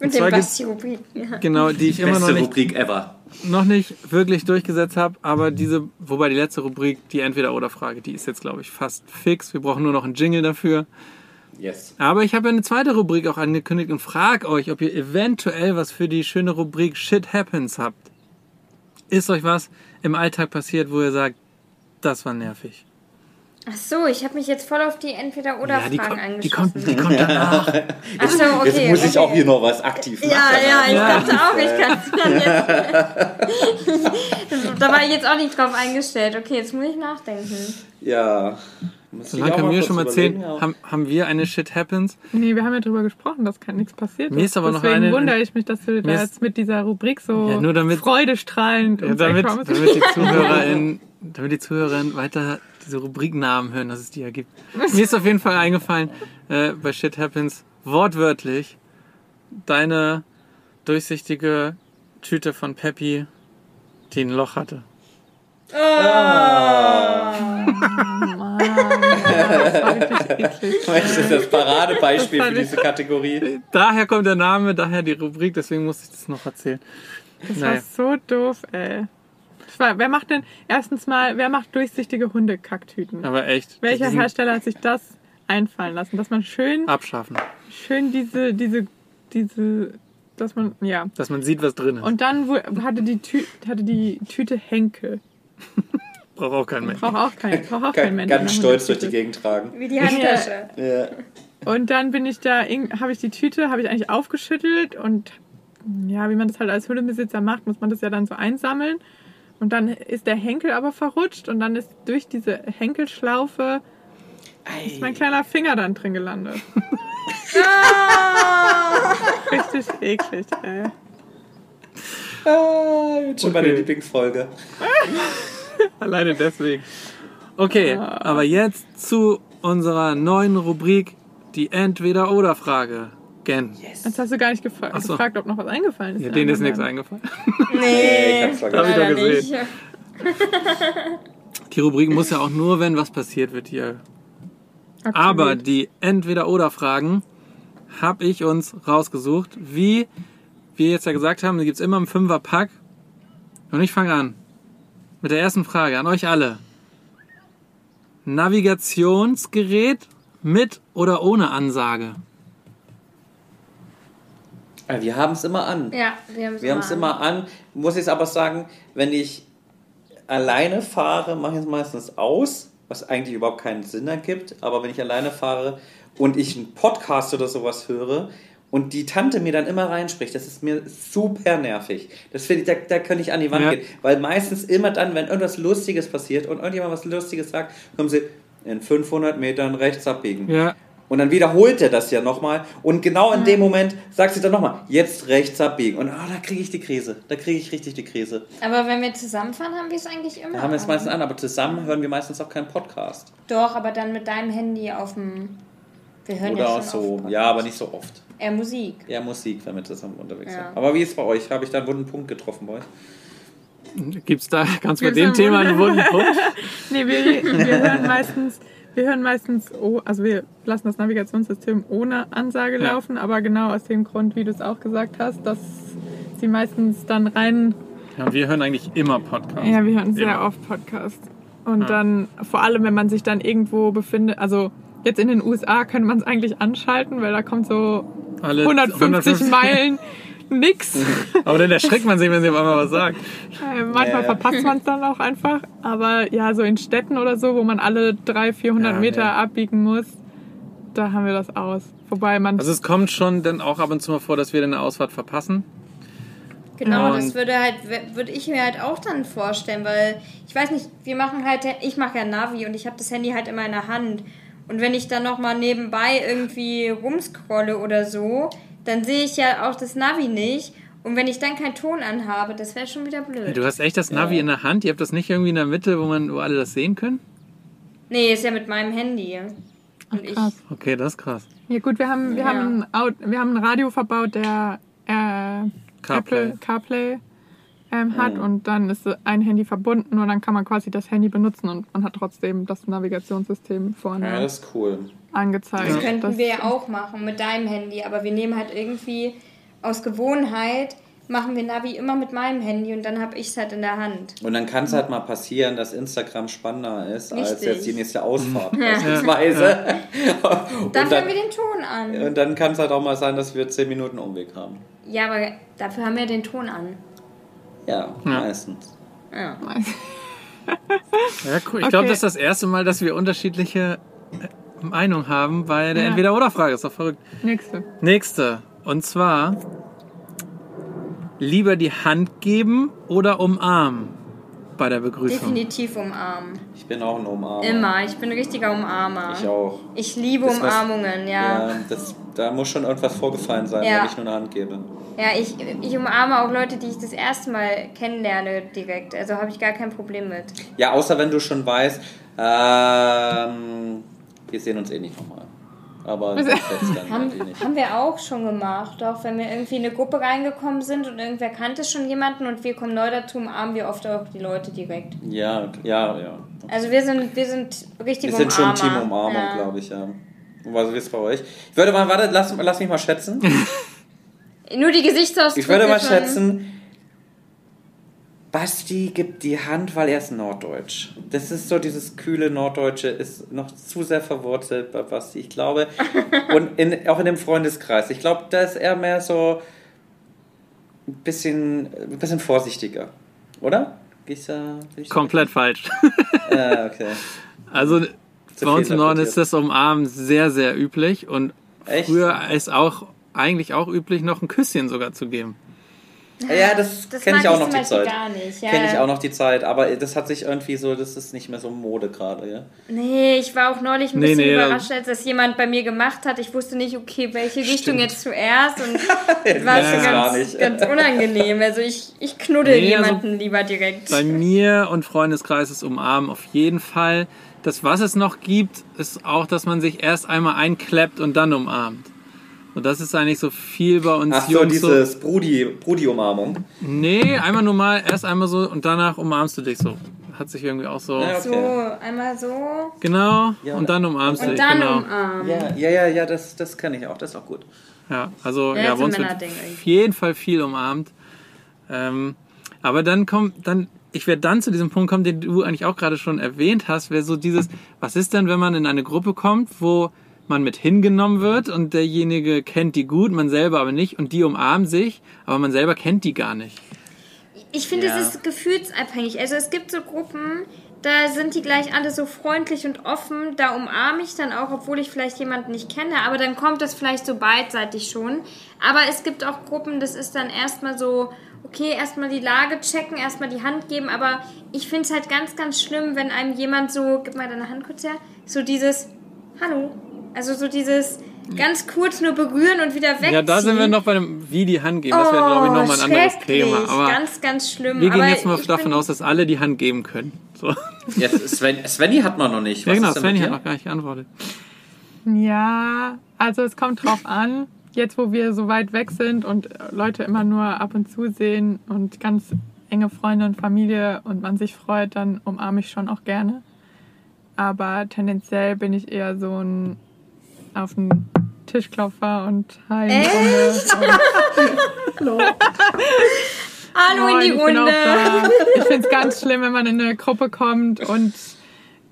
Speaker 4: Und
Speaker 1: zwar
Speaker 4: den
Speaker 1: gibt's-
Speaker 4: Basti-Rubrik. Ja.
Speaker 1: Genau, die ich immer noch nicht,
Speaker 2: Rubrik ever.
Speaker 1: noch nicht wirklich durchgesetzt habe. Aber diese, wobei die letzte Rubrik, die Entweder-Oder-Frage, die ist jetzt, glaube ich, fast fix. Wir brauchen nur noch einen Jingle dafür.
Speaker 2: Yes.
Speaker 1: Aber ich habe ja eine zweite Rubrik auch angekündigt und frage euch, ob ihr eventuell was für die schöne Rubrik Shit Happens habt. Ist euch was im Alltag passiert, wo ihr sagt, das war nervig?
Speaker 4: Ach so, ich habe mich jetzt voll auf die Entweder-Oder-Fragen
Speaker 1: die, kommt, die, die kommt danach.
Speaker 4: Ach so, okay.
Speaker 2: Jetzt muss ich
Speaker 4: okay.
Speaker 2: auch hier noch was aktiv machen.
Speaker 4: Ja, ja, ich
Speaker 1: Ja.
Speaker 4: dachte auch, ich kann jetzt. da war ich jetzt auch nicht drauf eingestellt. Okay, jetzt muss ich nachdenken.
Speaker 2: Ja.
Speaker 1: Solange kann
Speaker 2: mal
Speaker 1: mir schon mal erzählen,
Speaker 2: ja.
Speaker 1: haben, haben wir eine Shit Happens?
Speaker 3: Nee, wir haben ja drüber gesprochen, dass kein nichts passiert
Speaker 1: Mir ist aber noch
Speaker 3: Deswegen
Speaker 1: eine-
Speaker 3: wundere ich mich, dass du da jetzt mit dieser Rubrik so
Speaker 1: Ja, nur damit-
Speaker 3: freudestrahlend
Speaker 1: Ja, damit, damit, die Zuhörerin, damit die Zuhörerin weiter diese Rubriknamen hören, dass es die ja gibt. Mir ist auf jeden Fall eingefallen, äh, bei Shit Happens, wortwörtlich, deine durchsichtige Tüte von Peppy, die ein Loch hatte.
Speaker 3: Mann, ja, das war wirklich eklig.
Speaker 2: Das ist das Paradebeispiel
Speaker 3: Das
Speaker 2: für diese Kategorie.
Speaker 1: Daher kommt der Name, daher die Rubrik, deswegen musste ich das noch erzählen.
Speaker 3: Das
Speaker 1: Naja.
Speaker 3: war so doof, ey. Das war, wer macht denn, erstens mal, wer macht durchsichtige Hundekacktüten?
Speaker 1: Aber echt.
Speaker 3: Welcher Hersteller hat sich das einfallen lassen? Dass man schön,
Speaker 1: Abschaffen.
Speaker 3: schön diese, diese, diese, dass man, ja.
Speaker 1: Dass man sieht, was drin ist.
Speaker 3: Und dann wo, hatte, die Tü hatte die Tüte Henkel.
Speaker 1: Braucht auch kein Mensch.
Speaker 3: Braucht auch kein, braucht auch kein
Speaker 2: Ganz,
Speaker 3: Mensch.
Speaker 2: ganz stolz durch die. Gegend tragen.
Speaker 4: Wie die Handtasche.
Speaker 2: Ja.
Speaker 3: Und dann bin ich da, habe ich die Tüte, habe ich eigentlich aufgeschüttelt und ja, wie man das halt als Hundebesitzer macht, muss man das ja dann so einsammeln. Und dann ist der Henkel aber verrutscht und dann ist durch diese Henkelschlaufe ist mein kleiner Finger dann drin gelandet. Richtig eklig, ey.
Speaker 2: Ah, jetzt schon meine
Speaker 1: Okay.
Speaker 2: Lieblingsfolge.
Speaker 1: Alleine deswegen. Okay, aber jetzt zu unserer neuen Rubrik, die Entweder-Oder-Frage. Gen.
Speaker 3: Jetzt hast du gar nicht gefra
Speaker 1: so.
Speaker 3: gefragt, ob noch was eingefallen ist.
Speaker 1: Ja, denen ist nichts eingefallen.
Speaker 2: Nee, ich hab's.
Speaker 1: Hab ich doch gesehen.
Speaker 4: nicht.
Speaker 1: Die Rubrik muss ja auch nur, wenn was passiert wird, hier.
Speaker 3: Aktiviert.
Speaker 1: Aber die Entweder-Oder-Fragen habe ich uns rausgesucht. Wie wir jetzt ja gesagt haben, die gibt es immer im Fünfer-Pack. Und ich fange an. Mit der ersten Frage an euch alle. Navigationsgerät mit oder ohne Ansage?
Speaker 2: Wir haben es immer an.
Speaker 4: Ja, wir haben es
Speaker 2: Wir haben es immer an. Muss ich aber sagen, wenn ich alleine fahre, mache ich es meistens aus, was eigentlich überhaupt keinen Sinn ergibt. Aber wenn ich alleine fahre und ich einen Podcast oder sowas höre und die Tante mir dann immer reinspricht, das ist mir super nervig. Das finde ich, da, da könnte ich an die Wand
Speaker 1: Ja.
Speaker 2: gehen. Weil meistens immer dann, wenn irgendwas Lustiges passiert und irgendjemand was Lustiges sagt, kommen sie in 500 Metern rechts abbiegen.
Speaker 1: Ja,
Speaker 2: Und dann wiederholt er das ja nochmal. Und genau in dem Moment sagt sie dann nochmal, jetzt rechts abbiegen. Und ah, da kriege ich die Krise. Da kriege ich richtig die Krise.
Speaker 4: Aber wenn wir zusammenfahren, haben wir es eigentlich immer.
Speaker 2: Da haben wir es meistens an, aber zusammen hören wir meistens auch keinen Podcast.
Speaker 4: Doch, aber dann mit deinem Handy auf dem. Wir hören ja
Speaker 2: Oder
Speaker 4: schon
Speaker 2: so. Ja, aber nicht so oft.
Speaker 4: Eher Musik.
Speaker 2: Eher Musik, wenn wir zusammen unterwegs
Speaker 4: Ja.
Speaker 2: sind. Aber wie ist es bei euch? Habe ich da einen wunden Punkt getroffen bei euch?
Speaker 1: gibt's da ganz bei dem Thema einen wunden Punkt?
Speaker 3: Nee, wir, wir hören meistens, wir hören meistens, oh, also wir lassen das Navigationssystem ohne Ansage
Speaker 1: Ja.
Speaker 3: laufen, aber genau aus dem Grund, wie du es auch gesagt hast, dass sie meistens dann rein,
Speaker 1: Ja, wir hören eigentlich immer Podcast.
Speaker 3: ja, wir hören sehr
Speaker 1: Immer.
Speaker 3: oft Podcasts. Und
Speaker 1: Ja.
Speaker 3: dann, vor allem, wenn man sich dann irgendwo befindet, also jetzt in den USA könnte man es eigentlich anschalten, weil da kommt so
Speaker 1: Alle
Speaker 3: 150 Meilen nix.
Speaker 1: Aber dann erschreckt man sich, wenn sie auf einmal was sagt.
Speaker 3: Äh, Manchmal
Speaker 2: Ja, ja.
Speaker 3: verpasst man es dann auch einfach. Aber ja, so in Städten oder so, wo man alle 300, 400
Speaker 1: Ja,
Speaker 3: Meter abbiegen muss, da haben wir das aus. Wobei man.
Speaker 1: Also es kommt schon dann auch ab und zu mal vor, dass wir dann eine Ausfahrt verpassen.
Speaker 4: Genau, das würde halt, würde ich mir halt auch dann vorstellen, weil ich weiß nicht, wir machen halt, ich mache ja Navi und ich habe das Handy halt immer in der Hand. Und wenn ich dann nochmal nebenbei irgendwie rumscrolle oder so, dann sehe ich ja auch das Navi nicht. Und wenn ich dann keinen Ton anhabe, das wäre schon wieder blöd.
Speaker 1: Du hast echt das Navi in der Hand. Ihr habt das nicht irgendwie in der Mitte, wo man, wo alle das sehen können?
Speaker 4: Nee, ist ja mit meinem Handy. Und ich,
Speaker 3: krass.
Speaker 1: Okay, das ist krass.
Speaker 3: Ja gut, wir haben, wir
Speaker 4: Ja.
Speaker 3: haben, ein wir haben ein Radio verbaut, der äh,
Speaker 1: CarPlay.
Speaker 3: Apple CarPlay ähm, hat
Speaker 2: Mhm.
Speaker 3: und dann ist ein Handy verbunden und dann kann man quasi das Handy benutzen und man hat trotzdem das Navigationssystem vorne
Speaker 2: Ja, das ist cool.
Speaker 3: angezeigt.
Speaker 4: Das könnten
Speaker 3: Das-
Speaker 4: wir ja auch machen mit deinem Handy, aber wir nehmen halt irgendwie aus Gewohnheit, machen wir Navi immer mit meinem Handy und dann habe ich es halt in der Hand.
Speaker 2: Und dann kann es halt mal passieren, dass Instagram spannender ist als
Speaker 4: Richtig.
Speaker 2: jetzt die nächste Ausfahrt beispielsweise.
Speaker 4: Dafür
Speaker 2: dann,
Speaker 4: haben wir den Ton an.
Speaker 2: und dann kann es halt auch mal sein, dass wir 10 Minuten Umweg haben.
Speaker 4: Ja, aber dafür haben wir den Ton an.
Speaker 2: Ja,
Speaker 1: Ja.
Speaker 2: meistens.
Speaker 4: Ja.
Speaker 1: Ja, cool. Ich
Speaker 3: Okay.
Speaker 1: glaube, das ist das erste Mal, dass wir unterschiedliche äh, Meinungen haben bei der
Speaker 3: Ja.
Speaker 1: Entweder-Oder-Frage. Ist doch verrückt.
Speaker 3: Nächste.
Speaker 1: Nächste. Und zwar lieber die Hand geben oder umarmen bei der Begrüßung.
Speaker 4: Definitiv umarmen.
Speaker 2: Ich bin auch ein Umarmer.
Speaker 4: Immer. Ich bin ein richtiger Umarmer.
Speaker 2: Ich auch.
Speaker 4: Ich liebe
Speaker 2: Das was-
Speaker 4: Umarmungen, ja.
Speaker 2: Ja, das, da muss schon irgendwas vorgefallen sein,
Speaker 4: Ja.
Speaker 2: wenn ich nur eine Hand gebe.
Speaker 4: Ja, ich, ich umarme auch Leute, die ich das erste Mal kennenlerne direkt. Also habe ich gar kein Problem mit.
Speaker 2: Ja, außer wenn du schon weißt, ähm, wir sehen uns eh nicht nochmal. Aber das dann
Speaker 4: Haben,
Speaker 2: halt nicht.
Speaker 4: haben wir auch schon gemacht, auch wenn wir irgendwie in eine Gruppe reingekommen sind und irgendwer kannte schon jemanden und wir kommen neu dazu, umarmen wir oft auch die Leute direkt.
Speaker 2: Ja, ja, ja.
Speaker 4: Also wir sind, wir sind richtige
Speaker 2: Wir sind schon
Speaker 4: Umarmer.
Speaker 2: Team Umarmung,
Speaker 4: ja.
Speaker 2: glaube ich, ja. Was ist bei euch? Ich würde mal, warte, lass, lass mich mal schätzen.
Speaker 4: Nur die Gesichtsausdrücke
Speaker 2: Ich würde mal
Speaker 4: schon-
Speaker 2: schätzen, Basti gibt die Hand, weil er ist Norddeutsch. Das ist so, dieses kühle Norddeutsche ist noch zu sehr verwurzelt bei Basti, ich glaube. Und in, auch in dem Freundeskreis. Ich glaube, da ist er mehr so ein bisschen, ein bisschen vorsichtiger. Oder? Geh ich da,
Speaker 1: Komplett falsch.
Speaker 2: Ah, okay.
Speaker 1: Also
Speaker 2: Zu
Speaker 1: bei uns im Norden ist das Umarmen sehr, sehr üblich. Und
Speaker 2: Echt?
Speaker 1: früher ist auch eigentlich auch üblich, noch ein Küsschen sogar zu geben.
Speaker 2: Ja, das,
Speaker 4: Das
Speaker 2: kenne
Speaker 4: mag
Speaker 2: ich auch
Speaker 4: ich
Speaker 2: noch
Speaker 4: zum
Speaker 2: die
Speaker 4: Beispiel
Speaker 2: Zeit.
Speaker 4: gar nicht. Ja.
Speaker 2: Kenne ich auch noch die Zeit, aber das hat sich irgendwie so, das ist nicht mehr so Mode gerade, ja.
Speaker 4: Nee, ich war auch neulich ein
Speaker 1: Nee,
Speaker 4: bisschen
Speaker 1: nee,
Speaker 4: überrascht, als das jemand bei mir gemacht hat. Ich wusste nicht, okay, welche Richtung
Speaker 2: Stimmt.
Speaker 4: jetzt zuerst und das war
Speaker 2: Ja,
Speaker 4: schon ganz, ganz unangenehm. Also ich, ich knuddel
Speaker 1: Nee, also
Speaker 4: jemanden lieber direkt.
Speaker 1: Bei mir und Freundeskreis ist Umarmen auf jeden Fall. Das, was es noch gibt, ist auch, dass man sich erst einmal einkleppt und dann umarmt. Und das ist eigentlich so viel bei uns
Speaker 2: Ach so,
Speaker 1: Jungs so.
Speaker 2: dieses Brudi, Brudi-Umarmung.
Speaker 1: Nee, einmal nur mal, erst einmal so und danach umarmst du dich so. Hat sich irgendwie auch so.
Speaker 2: Ja,
Speaker 4: So,
Speaker 2: okay.
Speaker 4: einmal so
Speaker 1: Genau,
Speaker 2: Ja,
Speaker 1: und dann umarmst du
Speaker 4: und
Speaker 1: dich.
Speaker 4: dann
Speaker 1: genau.
Speaker 4: umarmen.
Speaker 2: Ja, ja, ja, ja das, das kenne ich auch, das ist auch gut.
Speaker 1: Ja, also
Speaker 4: Ja,
Speaker 1: ja, bei uns wird auf jeden Fall viel umarmt. Ähm, aber dann kommt, dann, ich werde dann zu diesem Punkt kommen, den du eigentlich auch gerade schon erwähnt hast, wäre so dieses, was ist denn, wenn man in eine Gruppe kommt, wo man mit hingenommen wird und derjenige kennt die gut, man selber aber nicht und die umarmen sich, aber man selber kennt die gar nicht.
Speaker 4: Ich finde,
Speaker 2: Ja.
Speaker 4: es ist gefühlsabhängig. Also es gibt so Gruppen, da sind die gleich alle so freundlich und offen. Da umarme ich dann auch, obwohl ich vielleicht jemanden nicht kenne. Aber dann kommt das vielleicht so beidseitig schon. Aber es gibt auch Gruppen, das ist dann erstmal so, okay, erstmal die Lage checken, erstmal die Hand geben. Aber ich finde es halt ganz, ganz schlimm, wenn einem jemand so, gib mal deine Hand kurz her, so dieses, hallo. Also so dieses ganz kurz nur berühren und wieder wegziehen.
Speaker 1: Ja, da sind wir noch bei dem, wie die Hand geben. Das wäre, glaube ich, nochmal ein anderes
Speaker 4: Oh, schrecklich.
Speaker 1: Thema. Aber
Speaker 4: ganz, ganz schlimm.
Speaker 1: wir gehen
Speaker 4: Aber
Speaker 1: jetzt mal davon aus, dass alle die Hand geben können. So.
Speaker 2: Jetzt, Sven, Svenny hat man noch nicht.
Speaker 1: Ja,
Speaker 2: Was
Speaker 1: genau,
Speaker 2: ist denn
Speaker 1: Svenny hat noch gar nicht geantwortet.
Speaker 3: Ja, also es kommt drauf an. Jetzt, wo wir so weit weg sind und Leute immer nur ab und zu sehen und ganz enge Freunde und Familie und man sich freut, dann umarme ich schon auch gerne. Aber tendenziell bin ich eher so ein auf den Tischklopfer und Hi
Speaker 4: Echt?
Speaker 3: Hallo.
Speaker 4: Hallo in die
Speaker 3: ich
Speaker 4: Runde.
Speaker 3: da. Ich finde es ganz schlimm, wenn man in eine Gruppe kommt und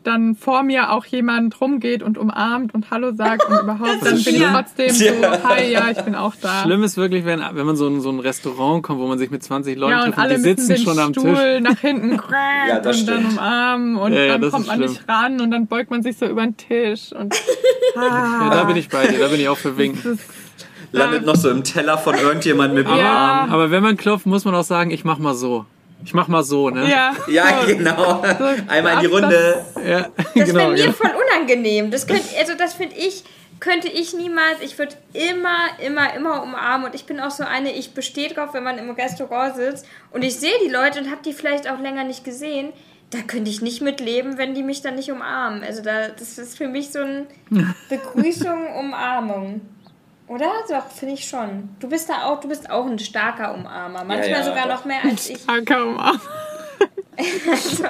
Speaker 3: dann vor mir auch jemand rumgeht und umarmt und Hallo sagt und überhaupt, dann bin ich trotzdem so,
Speaker 2: Ja.
Speaker 3: hi, ja, ich bin auch da.
Speaker 1: Schlimm ist wirklich, wenn, wenn man so in so ein Restaurant kommt, wo man sich mit 20 Leuten
Speaker 3: ja, und
Speaker 1: trifft und
Speaker 3: alle
Speaker 1: die sitzen schon am
Speaker 3: Stuhl
Speaker 1: Tisch.
Speaker 3: nach hinten
Speaker 2: Ja, das
Speaker 3: und dann umarmen und
Speaker 1: Ja, ja,
Speaker 3: dann kommt man
Speaker 1: schlimm.
Speaker 3: nicht ran und dann beugt man sich so über den Tisch und
Speaker 1: Ja, da bin ich bei dir, da bin ich auch für Winken.
Speaker 2: Landet noch so im Teller von irgendjemandem mit dem
Speaker 3: Ja.
Speaker 2: Arm.
Speaker 1: Aber wenn man klopft, muss man auch sagen, ich mach mal so. Ich mach mal so, ne?
Speaker 3: ja,
Speaker 2: Ja,
Speaker 3: so.
Speaker 2: genau. Einmal in die Runde.
Speaker 1: Ja,
Speaker 4: Das
Speaker 1: genau.
Speaker 4: wäre mir
Speaker 1: genau.
Speaker 4: voll unangenehm. Das könnte, also das finde ich, könnte ich niemals. Ich würde immer, immer, immer umarmen. Und ich bin auch so eine, ich bestehe drauf, wenn man im Restaurant sitzt und ich sehe die Leute und habe die vielleicht auch länger nicht gesehen. Da könnte ich nicht mitleben, wenn die mich dann nicht umarmen. Also da, das ist für mich so eine Begrüßung, Umarmung. Oder? Doch, finde ich schon. Du bist da auch, du bist auch ein starker Umarmer. Manchmal
Speaker 2: ja,
Speaker 4: sogar
Speaker 2: doch.
Speaker 4: noch mehr als ich.
Speaker 3: Starker Umarm.
Speaker 4: Also,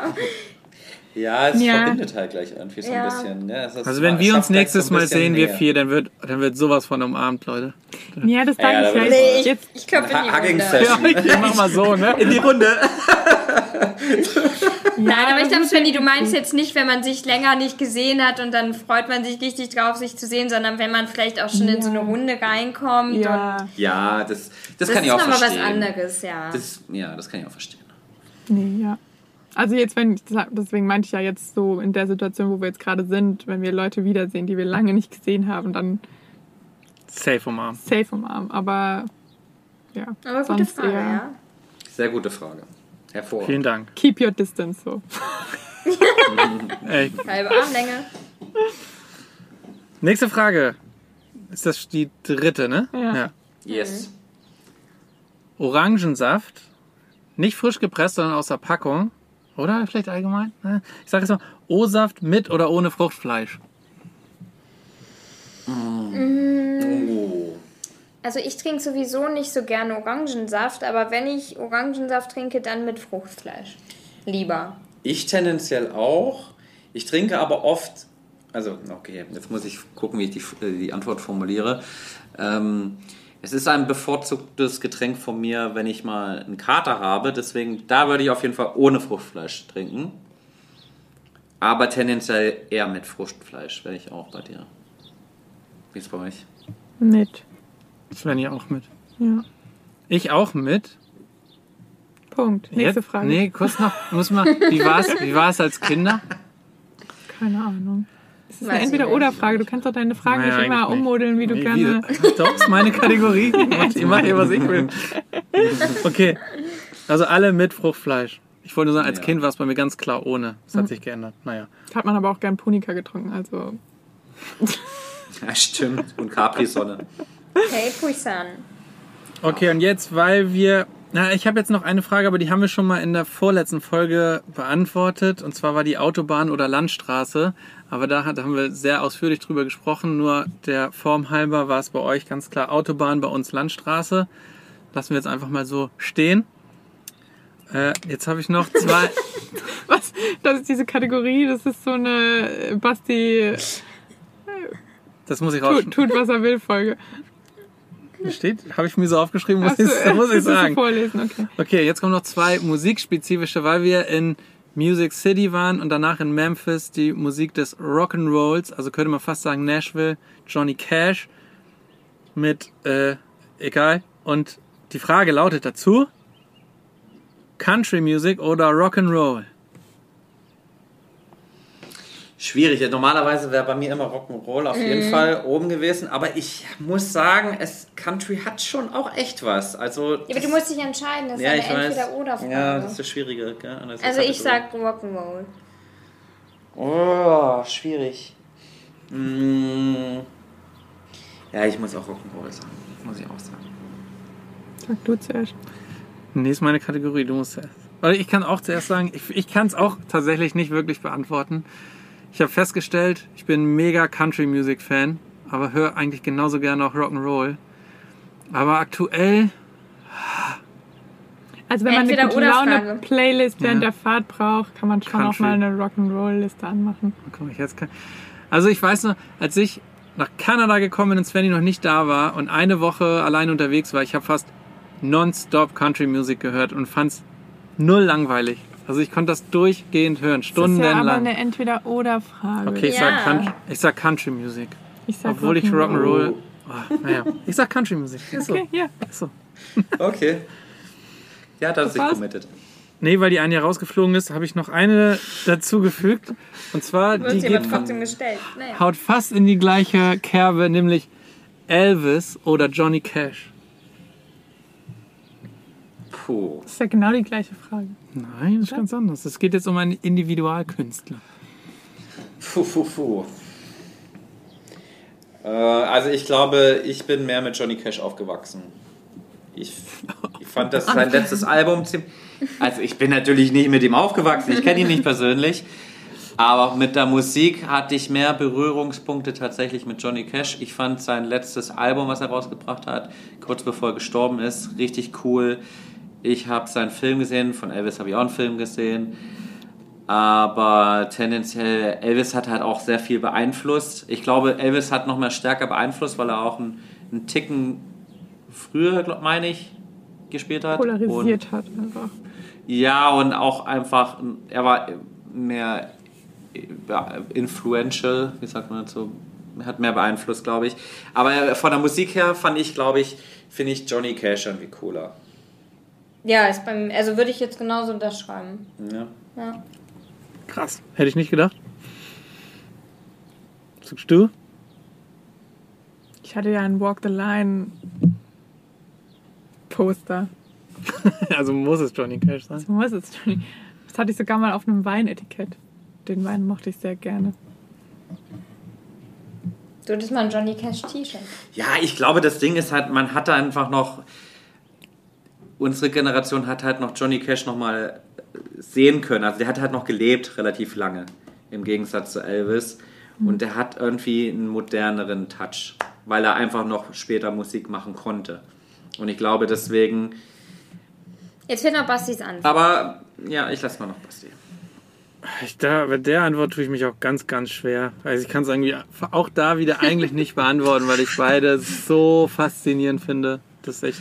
Speaker 2: Ja, es
Speaker 3: Ja.
Speaker 2: verbindet halt gleich irgendwie so
Speaker 4: Ja.
Speaker 2: ein bisschen. Ne? Es ist-
Speaker 1: Also wenn wir uns
Speaker 2: gleich
Speaker 1: nächstes Mal sehen, wir vier, dann wird, dann wird sowas von umarmt, Leute.
Speaker 3: Ja, das
Speaker 2: Ja,
Speaker 3: sage
Speaker 2: ja,
Speaker 3: ich ja.
Speaker 4: nee, ich,
Speaker 3: Jetzt,
Speaker 4: ich klopfe in die
Speaker 2: Hugging
Speaker 4: Runde.
Speaker 2: Session.
Speaker 1: Ich mach mal so, ne?
Speaker 2: In die Runde.
Speaker 4: Nein, aber ich glaube,
Speaker 3: das
Speaker 4: Svenny, du meinst jetzt nicht, wenn man sich länger nicht gesehen hat und dann freut man sich richtig drauf, sich zu sehen, sondern wenn man vielleicht auch schon in so eine Runde reinkommt. Und
Speaker 3: ja,
Speaker 2: Ja, das, das,
Speaker 4: das
Speaker 2: kann
Speaker 4: ist
Speaker 2: ich auch
Speaker 4: nochmal was
Speaker 2: verstehen.
Speaker 4: anderes, ja.
Speaker 2: Das, ja, das kann ich auch verstehen.
Speaker 3: nee, ja. Also jetzt, wenn ich, deswegen meinte ich ja jetzt so in der Situation, wo wir jetzt gerade sind, wenn wir Leute wiedersehen, die wir lange nicht gesehen haben, dann
Speaker 1: Safe umarmt.
Speaker 3: safe umarmen. Aber ja,
Speaker 4: aber gute Frage,
Speaker 3: eher
Speaker 4: ja.
Speaker 2: Sehr gute Frage.
Speaker 1: Vielen
Speaker 2: Hervorragend.
Speaker 1: Dank.
Speaker 3: keep your distance so.
Speaker 1: Ey.
Speaker 4: Halbe Armlänge.
Speaker 1: Nächste Frage. Ist das die dritte, ne?
Speaker 3: Ja.
Speaker 2: Yes.
Speaker 1: Orangensaft. Nicht frisch gepresst, sondern aus der Packung. Oder vielleicht allgemein? Ne? Ich sage jetzt mal, O-Saft mit oder ohne Fruchtfleisch.
Speaker 2: Oh.
Speaker 4: Also ich trinke sowieso nicht so gerne Orangensaft, aber wenn ich Orangensaft trinke, dann mit Fruchtfleisch. Lieber.
Speaker 2: Ich tendenziell auch. Ich trinke aber oft, also okay, jetzt muss ich gucken, wie ich die, äh, die Antwort formuliere. Ähm, es ist ein bevorzugtes Getränk von mir, wenn ich mal einen Kater habe. Deswegen, da würde ich auf jeden Fall ohne Fruchtfleisch trinken. Aber tendenziell eher mit Fruchtfleisch, wäre ich auch bei dir. Wie ist bei euch?
Speaker 3: Mit.
Speaker 1: Sven ja auch mit.
Speaker 3: Ja.
Speaker 1: Ich auch mit.
Speaker 3: Punkt. Nächste
Speaker 1: Jetzt-
Speaker 3: Frage.
Speaker 1: Nee, kurz noch. Muss mal, wie war es wie war's als Kinder?
Speaker 3: Keine Ahnung. Es ist
Speaker 4: Weiß
Speaker 3: eine Entweder-Oder-Frage. Du kannst doch deine Fragen
Speaker 1: Naja,
Speaker 3: nicht immer
Speaker 1: nicht.
Speaker 3: ummodeln, wie du
Speaker 1: Nee,
Speaker 3: gerne.
Speaker 1: Doch, ist meine Kategorie. Ich mache hier, was ich will. Okay. Also alle mit Fruchtfleisch. Ich wollte nur sagen, als
Speaker 2: Ja.
Speaker 1: Kind war es bei mir ganz klar ohne. Das hat sich geändert. Naja.
Speaker 3: Hat man aber auch gern Punika getrunken. Also
Speaker 2: Ja, stimmt. Und Capri-Sonne.
Speaker 4: Hey, Puisan.
Speaker 1: Okay, und jetzt, weil wir. Na, ich habe jetzt noch eine Frage, aber die haben wir schon mal in der vorletzten Folge beantwortet. Und zwar war die Autobahn oder Landstraße. Aber da, hat, da haben wir sehr ausführlich drüber gesprochen. Nur der Form halber war es bei euch ganz klar Autobahn, bei uns Landstraße. Lassen wir jetzt einfach mal so stehen. Äh, jetzt habe ich noch zwei.
Speaker 3: was? Das ist diese Kategorie. Das ist so eine äh, Basti
Speaker 1: Das muss ich
Speaker 3: tut,
Speaker 1: rausschneiden.
Speaker 3: tut was er will Folge.
Speaker 1: Steht? Habe ich mir so aufgeschrieben, muss,
Speaker 3: du-
Speaker 1: ich, muss ich sagen.
Speaker 3: vorlesen, okay.
Speaker 1: Okay, jetzt kommen noch zwei musikspezifische, weil wir in Music City waren und danach in Memphis die Musik des Rock'n'Rolls, also könnte man fast sagen Nashville, Johnny Cash mit, äh, egal. Und die Frage lautet dazu, Country Music oder Rock'n'Roll?
Speaker 2: Schwierig. Normalerweise wäre bei mir immer Rock'n'Roll auf jeden Fall oben gewesen. Aber ich muss sagen, es, Country hat schon auch echt was. Also,
Speaker 4: Ja, aber du musst dich entscheiden. Das ist
Speaker 2: ja,
Speaker 4: eine
Speaker 2: ich weiß.
Speaker 4: Entweder-Oder-Frage.
Speaker 2: Ja, das ist das Schwierige. Das ist
Speaker 4: also ich sag Rock'n'Roll.
Speaker 2: Oh, schwierig. Mm. Ja, ich muss auch Rock'n'Roll sagen. Muss ich auch sagen.
Speaker 3: Sag du zuerst.
Speaker 1: Nee, ist meine Kategorie, du musst zuerst. Oder ich kann auch zuerst sagen, ich, ich kann es auch tatsächlich nicht wirklich beantworten. Ich habe festgestellt, ich bin mega Country Music Fan, aber höre eigentlich genauso gerne auch Rock'n'Roll. Aber aktuell,
Speaker 3: Also wenn man eine
Speaker 4: Entweder
Speaker 3: gute
Speaker 4: oder
Speaker 3: Laune. Playlist während
Speaker 1: Ja.
Speaker 3: der Fahrt braucht, kann man schon auch
Speaker 1: Country.
Speaker 3: mal eine Rock'n'Roll-Liste anmachen.
Speaker 1: komm ich jetzt kein, also ich weiß noch, als ich nach Kanada gekommen bin und Svenny noch nicht da war und eine Woche allein unterwegs war, ich habe fast nonstop Country Music gehört und fand's null langweilig. Also ich konnte das durchgehend hören,
Speaker 3: Das ist ja aber
Speaker 1: stundenlang.
Speaker 3: eine Entweder-Oder-Frage.
Speaker 1: Okay, ich,
Speaker 4: Ja.
Speaker 1: sag Country, ich sag Country Music.
Speaker 3: Ich sag
Speaker 1: Obwohl ich
Speaker 3: Rock'n'Roll.
Speaker 1: Oh, naja, ich sag Country Musik. Ist so.
Speaker 3: Okay, ja.
Speaker 1: Ist so.
Speaker 2: Okay. Ja, da hat
Speaker 3: Das
Speaker 2: sich committed.
Speaker 1: Nee, weil die eine ja rausgeflogen ist, habe ich noch eine dazugefügt. Und zwar, die geht,
Speaker 4: trotzdem gestellt. Naja.
Speaker 1: haut fast in die gleiche Kerbe, nämlich Elvis oder Johnny Cash.
Speaker 2: Puh.
Speaker 3: Das ist ja genau die gleiche Frage.
Speaker 1: Nein, das ist ganz anders. Es geht jetzt um einen Individualkünstler.
Speaker 2: Puh, puh, puh. Äh, also ich glaube, ich bin mehr mit Johnny Cash aufgewachsen. Ich, ich fand das sein letztes Album ziemlich... Also ich bin natürlich nicht mit ihm aufgewachsen, ich kenne ihn nicht persönlich. Aber mit der Musik hatte ich mehr Berührungspunkte tatsächlich mit Johnny Cash. Ich fand sein letztes Album, was er rausgebracht hat, kurz bevor er gestorben ist, richtig cool. Ich habe seinen Film gesehen, von Elvis habe ich auch einen Film gesehen. Aber tendenziell, Elvis hat halt auch sehr viel beeinflusst. Ich glaube, Elvis hat noch mal stärker beeinflusst, weil er auch einen, einen Ticken früher, glaub, meine ich, gespielt hat.
Speaker 3: Polarisiert und, hat einfach.
Speaker 2: Ja, und auch einfach, er war mehr influential, wie sagt man dazu? Hat mehr beeinflusst, glaube ich. Aber von der Musik her fand ich, glaube ich, finde ich Johnny Cash irgendwie cooler.
Speaker 4: Ja, ist beim, also würde ich jetzt genauso unterschreiben.
Speaker 2: Ja.
Speaker 4: ja.
Speaker 1: Krass. Hätte ich nicht gedacht. Sagst du?
Speaker 3: Ich hatte ja ein Walk the Line Poster.
Speaker 1: also muss es Johnny Cash sein.
Speaker 3: Also muss es Johnny. Das hatte ich sogar mal auf einem Weinetikett. Den Wein mochte ich sehr gerne.
Speaker 4: Du hattest mal ein Johnny Cash T-Shirt.
Speaker 2: Ja, ich glaube, das Ding ist halt, man hatte einfach noch. Unsere Generation hat halt noch Johnny Cash noch mal sehen können. Also der hat halt noch gelebt relativ lange im Gegensatz zu Elvis. Mhm. Und der hat irgendwie einen moderneren Touch, weil er einfach noch später Musik machen konnte. Und ich glaube deswegen.
Speaker 4: Jetzt fehlt noch Bastis Antwort.
Speaker 2: Aber ja, ich lasse mal noch Basti.
Speaker 1: Ich, da, bei der Antwort tue ich mich auch ganz, ganz schwer. Also ich kann es irgendwie auch da wieder eigentlich nicht beantworten, weil ich beide so faszinierend finde. Das ist echt.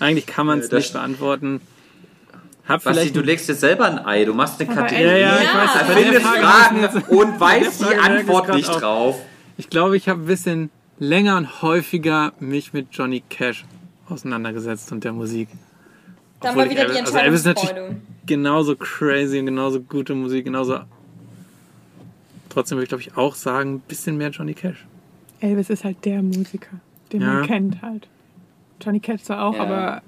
Speaker 1: Eigentlich kann man es nicht beantworten.
Speaker 2: Hab Basti, du legst dir selber ein Ei, du machst eine Kategorie.
Speaker 1: Ja, ja, ich weiß,
Speaker 2: findest Fragen und weißt die Antwort nicht drauf.
Speaker 1: Ich glaube, ich habe ein bisschen länger und häufiger mich mit Johnny Cash auseinandergesetzt und der Musik.
Speaker 4: Dann war wieder die Entscheidungsfreude. Also Elvis ist natürlich
Speaker 1: genauso crazy und genauso gute Musik, genauso... Trotzdem würde ich, glaube ich, auch sagen, ein bisschen mehr Johnny Cash.
Speaker 3: Elvis ist halt der Musiker, den ja. man kennt halt. Johnny Cash zwar auch, ja. aber...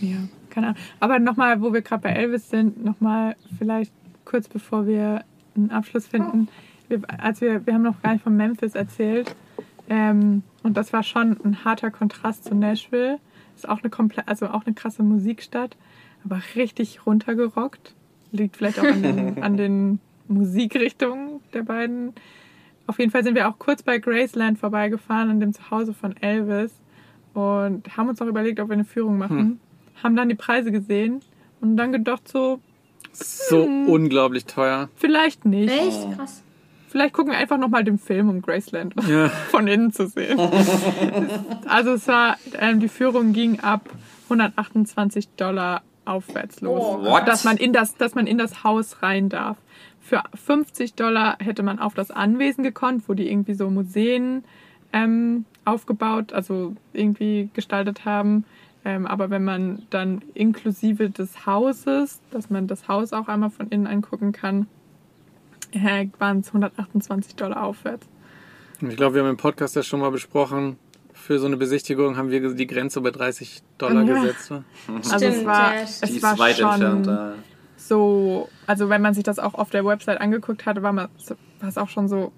Speaker 3: Ja keine Ahnung. Aber nochmal, wo wir gerade bei Elvis sind, nochmal vielleicht kurz bevor wir einen Abschluss finden. Wir, als wir, wir haben noch gar nicht von Memphis erzählt. Ähm, und das war schon ein harter Kontrast zu Nashville. Ist auch eine komplett, also auch eine krasse Musikstadt, aber richtig runtergerockt. Liegt vielleicht auch an den, an den Musikrichtungen der beiden. Auf jeden Fall sind wir auch kurz bei Graceland vorbeigefahren, an dem Zuhause von Elvis. Und haben uns auch überlegt, ob wir eine Führung machen. Hm haben dann die Preise gesehen und dann gedacht so.
Speaker 1: So hm, unglaublich teuer.
Speaker 3: Vielleicht nicht.
Speaker 4: Echt? Krass.
Speaker 3: Vielleicht gucken wir einfach nochmal den Film, um Graceland ja. von innen zu sehen. also es war, ähm, die Führung ging ab 128 Dollar aufwärts los.
Speaker 2: Oh,
Speaker 3: dass man in das, dass man in das Haus rein darf. Für 50 Dollar hätte man auf das Anwesen gekonnt, wo die irgendwie so Museen ähm, aufgebaut, also irgendwie gestaltet haben. Ähm, aber wenn man dann inklusive des Hauses, dass man das Haus auch einmal von innen angucken kann, äh, waren es 128 Dollar aufwärts.
Speaker 1: Ich glaube, wir haben im Podcast ja schon mal besprochen, für so eine Besichtigung haben wir die Grenze bei 30 Dollar ja. gesetzt. Ne?
Speaker 3: Also Stimmt, es war, es war weit schon entfernt, so, also wenn man sich das auch auf der Website angeguckt hatte, war, man, war es auch schon so,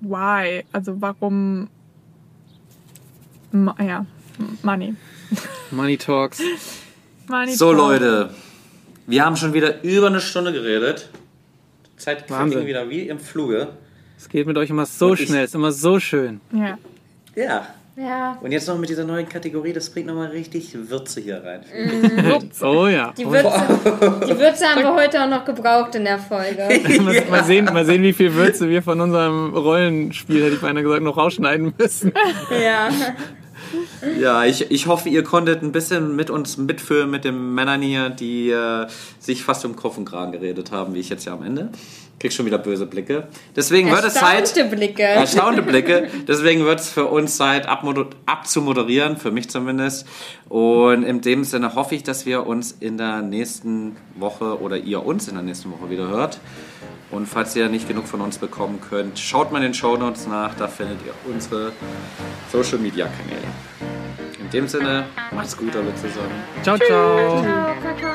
Speaker 3: why? Also warum, ja, Money.
Speaker 1: Money Talks.
Speaker 2: Money so, Talk. Leute. Wir haben schon wieder über eine Stunde geredet. Die Zeit verging wieder wie im Fluge.
Speaker 1: Es geht mit euch immer so schnell, es ist immer so schön.
Speaker 3: Ja.
Speaker 2: Ja.
Speaker 4: Ja.
Speaker 2: Und jetzt noch mit dieser neuen Kategorie, das bringt nochmal richtig Würze hier rein.
Speaker 1: Mhm. oh ja.
Speaker 4: Die Würze, die Würze haben wir heute auch noch gebraucht in der Folge.
Speaker 1: ja. mal, sehen, mal sehen, wie viel Würze wir von unserem Rollenspiel, hätte ich beinahe gesagt, noch rausschneiden müssen.
Speaker 4: Ja.
Speaker 2: Ja, ich, ich hoffe, ihr konntet ein bisschen mit uns mitfühlen mit den Männern hier, die äh, sich fast um Kopf und Kragen geredet haben, wie ich jetzt ja am Ende. Krieg schon wieder böse Blicke. Deswegen wird es Zeit.
Speaker 4: Erstaunte Blicke.
Speaker 2: Erstaunte Blicke. Deswegen wird es für uns Zeit, abzumoderieren, für mich zumindest. Und in dem Sinne hoffe ich, dass wir uns in der nächsten Woche oder ihr uns in der nächsten Woche wieder hört. Und falls ihr nicht genug von uns bekommen könnt, schaut mal in den Show Notes nach, da findet ihr unsere Social Media Kanäle. In dem Sinne, macht's gut, alle zusammen.
Speaker 1: Ciao, ciao. ciao.